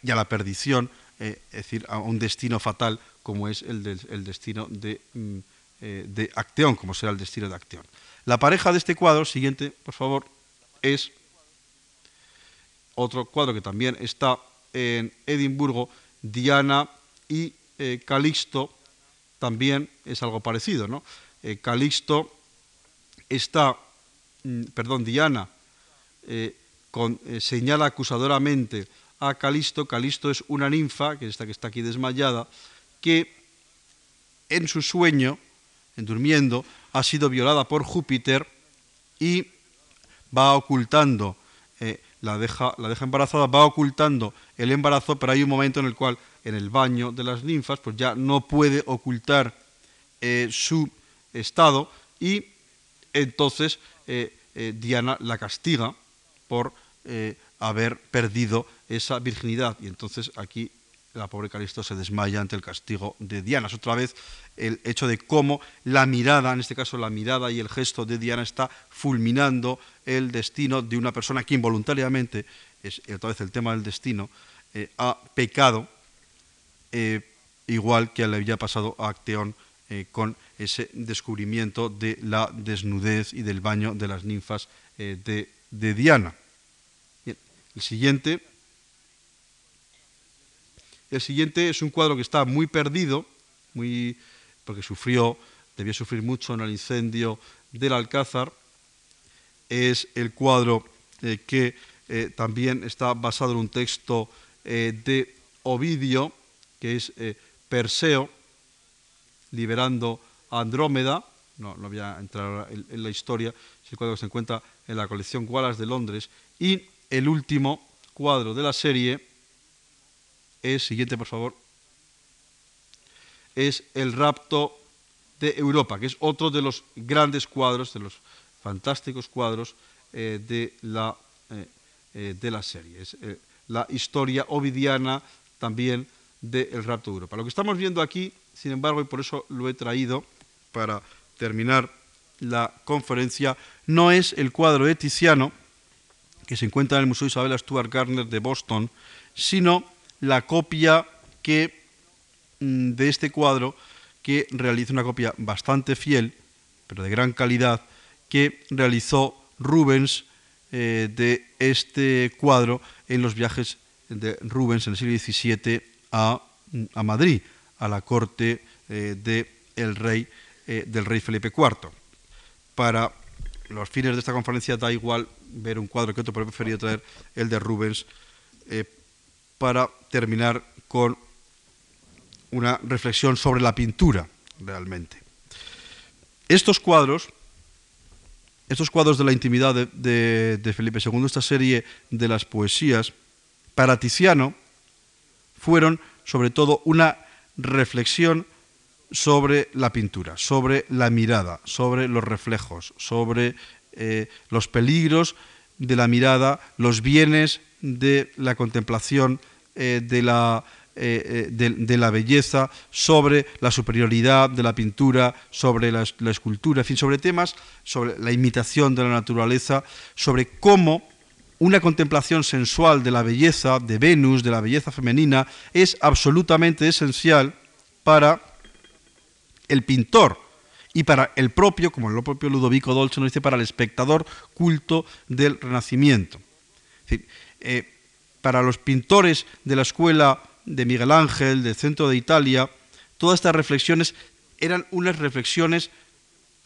y a la perdición, es decir, a un destino fatal como es el, destino de... Mm, eh, de Acteón, como será el destino de Acteón. La pareja de este cuadro, siguiente, por favor, es otro cuadro que también está en Edimburgo, Diana y eh, Calixto, también es algo parecido, ¿no? Eh, Calixto está, mm, perdón, Diana señala acusadoramente a Calixto, Calixto es una ninfa, que es esta que está aquí desmayada, que en su sueño durmiendo, ha sido violada por Júpiter y va ocultando, eh, la, deja, la deja embarazada, va ocultando el embarazo, pero hay un momento en el cual en el baño de las ninfas pues ya no puede ocultar eh, su estado y entonces eh, Diana la castiga por haber perdido esa virginidad. Y entonces aquí la pobre Calisto se desmaya ante el castigo de Diana. Es otra vez el hecho de cómo la mirada, en este caso la mirada y el gesto de Diana está fulminando el destino de una persona que involuntariamente, es otra vez el tema del destino, eh, ha pecado eh, igual que le había pasado a Acteón eh, con ese descubrimiento de la desnudez y del baño de las ninfas de, Diana. El siguiente. El siguiente es un cuadro que está muy perdido, muy, porque sufrió, debió sufrir mucho en el incendio del Alcázar. Es el cuadro que también está basado en un texto de Ovidio, que es eh, Perseo, liberando a Andrómeda, no, no voy a entrar en, la historia, es el cuadro que se encuentra en la colección Wallace de Londres, y el último cuadro de la serie es, siguiente por favor, es El rapto de Europa, que es otro de los grandes cuadros, de los fantásticos cuadros eh, de, la, eh, de la serie. Es la historia ovidiana también del rapto de Europa. Lo que estamos viendo aquí, sin embargo, y por eso lo he traído para terminar la conferencia, no es el cuadro de Tiziano, que se encuentra en el Museo Isabella Stuart Gardner de Boston, sino la copia que, mm, de este cuadro que realiza una copia bastante fiel, pero de gran calidad, que realizó Rubens eh, de este cuadro en los viajes de Rubens en el siglo XVII a, Madrid, a la corte eh, de rey, eh, del rey Felipe IV. Para los fines de esta conferencia da igual ver un cuadro que otro, pero he preferido traer el de Rubens eh, para terminar con una reflexión sobre la pintura, realmente. Estos cuadros, estos cuadros de la intimidad de Felipe II, esta serie de las poesías, para Tiziano fueron sobre todo una reflexión sobre la pintura, sobre la mirada, sobre los reflejos, sobre eh, los peligros de la mirada, los bienes de la contemplación eh, de, la, eh, de, la, belleza, sobre la superioridad de la pintura, sobre la, la escultura, en fin, sobre temas, sobre la imitación de la naturaleza, sobre cómo una contemplación sensual de la belleza de Venus, de la belleza femenina, es absolutamente esencial para el pintor y para el propio, como el propio Ludovico Dolce nos dice, para el espectador culto del Renacimiento. Eh, para los pintores de la escuela de Miguel Ángel, del centro de Italia, todas estas reflexiones eran unas reflexiones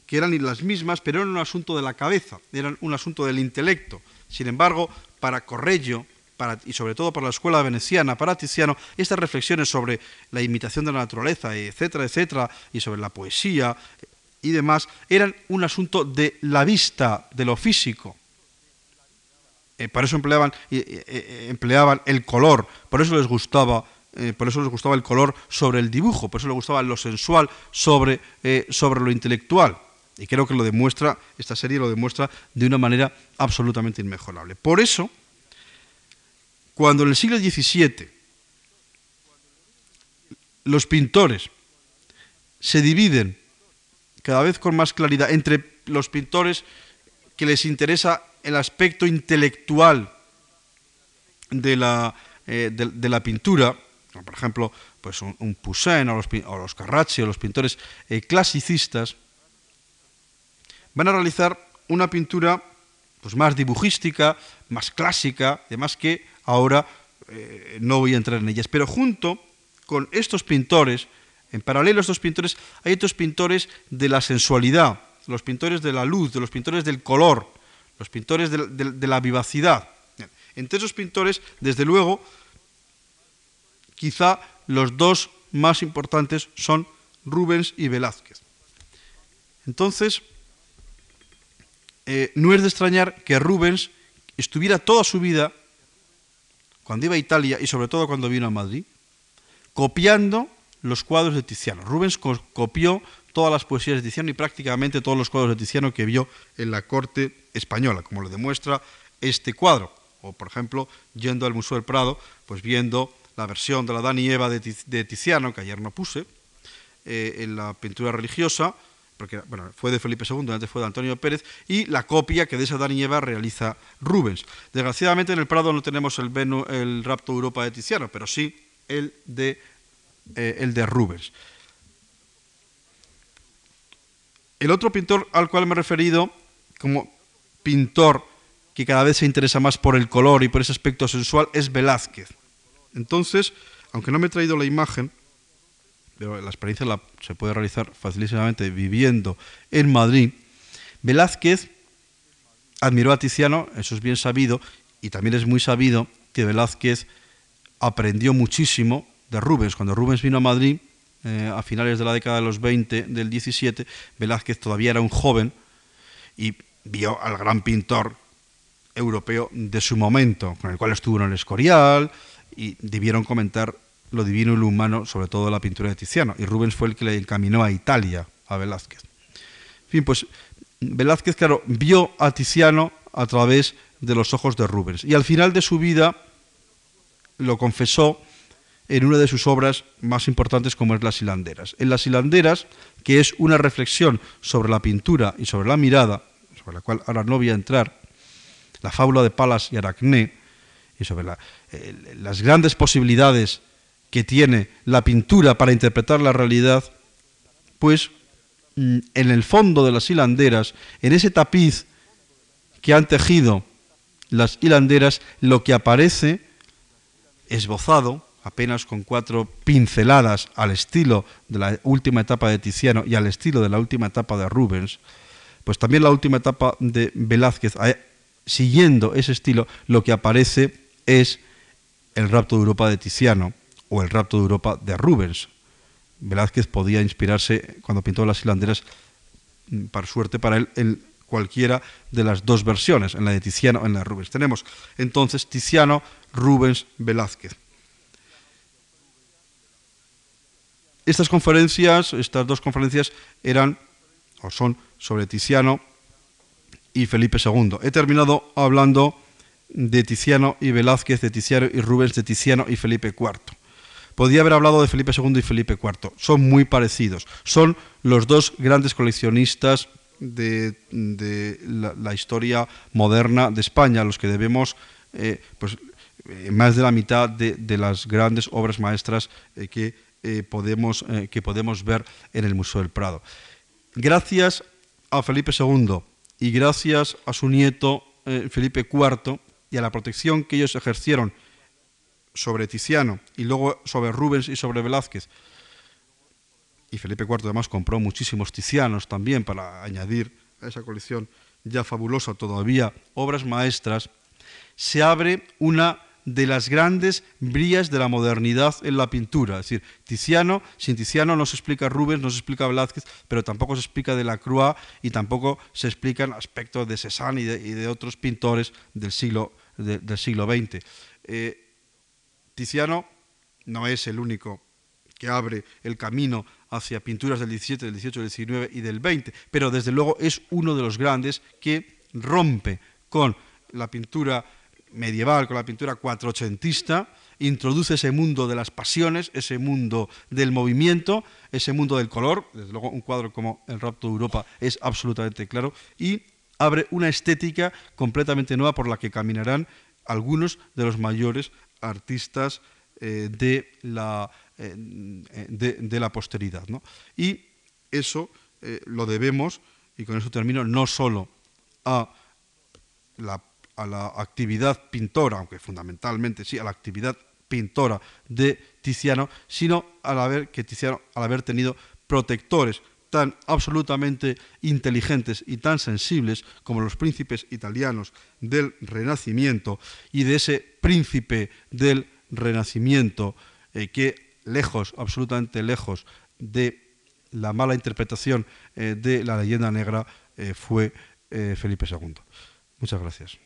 que eran las mismas, pero eran un asunto de la cabeza, eran un asunto del intelecto. Sin embargo, para Correggio, y sobre todo para la escuela veneciana, para Tiziano, estas reflexiones sobre la imitación de la naturaleza, etcétera, etcétera, y sobre la poesía y demás, eran un asunto de la vista, de lo físico. Eh, por eso empleaban, eh, empleaban el color, por eso les gustaba eh, por eso les gustaba el color sobre el dibujo, por eso les gustaba lo sensual sobre, sobre lo intelectual. Y creo que lo demuestra, esta serie lo demuestra de una manera absolutamente inmejorable. Por eso, cuando en el siglo XVII los pintores se dividen cada vez con más claridad entre los pintores que les interesa el aspecto intelectual de la, eh, de, la pintura, por ejemplo, pues un, Poussin o los, Carracci o los pintores eh, clasicistas, van a realizar una pintura pues, más dibujística, más clásica, además que ahora eh, no voy a entrar en ellas. Pero junto con estos pintores, en paralelo a estos pintores, hay otros pintores de la sensualidad, los pintores de la luz, de los pintores del color, los pintores de la vivacidad. Entre esos pintores, desde luego, quizá los dos más importantes son Rubens y Velázquez. Entonces, eh, no es de extrañar que Rubens estuviera toda su vida, cuando iba a Italia y sobre todo cuando vino a Madrid, copiando los cuadros de Tiziano. Rubens copió todas las poesías de Tiziano y prácticamente todos los cuadros de Tiziano que vio en la corte española, como lo demuestra este cuadro. O, por ejemplo, yendo al Museo del Prado, pues viendo la versión de la Dani Eva de Tiziano, que ayer no puse, eh, en la pintura religiosa, porque fue de Felipe II, antes fue de Antonio Pérez, y la copia que de esa Dani Eva realiza Rubens. Desgraciadamente en el Prado no tenemos el, el rapto Europa de Tiziano, pero sí el de eh, el de Rubens. El otro pintor al cual me he referido como pintor que cada vez se interesa más por el color y por ese aspecto sensual es Velázquez. Entonces, aunque no me he traído la imagen, la experiencia se puede realizar facilísimamente viviendo en Madrid, Velázquez admiró a Tiziano, eso es bien sabido, y también es muy sabido que Velázquez aprendió muchísimo de Rubens. Cuando Rubens vino a Madrid, eh, a finales de la década de los 20 del 17, Velázquez todavía era un joven y vio al gran pintor europeo de su momento, con el cual estuvo en el Escorial y debieron comentar lo divino y lo humano, sobre todo la pintura de Tiziano. Y Rubens fue el que le encaminó a Italia, a Velázquez. En fin, pues Velázquez, claro, vio a Tiziano a través de los ojos de Rubens. Y al final de su vida lo confesó en una de sus obras más importantes como es Las hilanderas. En Las hilanderas, que es una reflexión sobre la pintura y sobre la mirada, sobre la cual ahora no voy a entrar, la fábula de Palas y Aracné, y sobre eh, las grandes posibilidades que tiene la pintura para interpretar la realidad, pues mm, en el fondo de las hilanderas, en ese tapiz que han tejido las hilanderas, lo que aparece esbozado, apenas con cuatro pinceladas al estilo de la última etapa de Tiziano y al estilo de la última etapa de Rubens, pues también la última etapa de Velázquez, siguiendo ese estilo, lo que aparece es el rapto de Europa de Tiziano o el rapto de Europa de Rubens. Velázquez podía inspirarse cuando pintó las hilanderas, mm, para suerte para él, en cualquiera de las dos versiones, en la de Tiziano o en la de Rubens. Tenemos entonces Tiziano, Rubens, Velázquez. Estas conferencias, estas dos conferencias eran o son sobre Tiziano y Felipe II. He terminado hablando de Tiziano y Velázquez, de Tiziano y Rubens, de Tiziano y Felipe IV. Podía haber hablado de Felipe II y Felipe IV. Son muy parecidos. Son los dos grandes coleccionistas de, la, historia moderna de España, a los que debemos eh, pues, eh, más de la mitad de, las grandes obras maestras eh, que, podemos, que podemos ver en el Museo del Prado. Gracias a Felipe II y gracias a su nieto Felipe IV y a la protección que ellos ejercieron sobre Tiziano y luego sobre Rubens y sobre Velázquez, y Felipe IV además compró muchísimos Tizianos también para añadir a esa colección ya fabulosa todavía obras maestras, se abre una de las grandes brillas de la modernidad en la pintura. Es decir, Tiziano, sin Tiziano no se explica Rubens, no se explica Velázquez, pero tampoco se explica de la Croix y tampoco se explican aspectos de Cézanne y de, otros pintores del siglo, del siglo XX. Tiziano no es el único que abre el camino hacia pinturas del 17, del 18, del 19 y del 20, pero desde luego es uno de los grandes que rompe con la pintura medieval, con la pintura cuatrocentista, introduce ese mundo de las pasiones, ese mundo del movimiento, ese mundo del color, desde luego un cuadro como El rapto de Europa es absolutamente claro, y abre una estética completamente nueva por la que caminarán algunos de los mayores artistas eh, de la eh, de, la posteridad. Y eso eh, lo debemos, y con eso termino, no solo a la, a la actividad pintora, aunque fundamentalmente sí, a la actividad pintora de Tiziano, sino al haber, que Tiziano, al haber tenido protectores tan absolutamente inteligentes y tan sensibles como los príncipes italianos del Renacimiento y de ese príncipe del Renacimiento eh, que lejos, absolutamente lejos de la mala interpretación eh, de la leyenda negra, eh, fue Felipe II. Muchas gracias.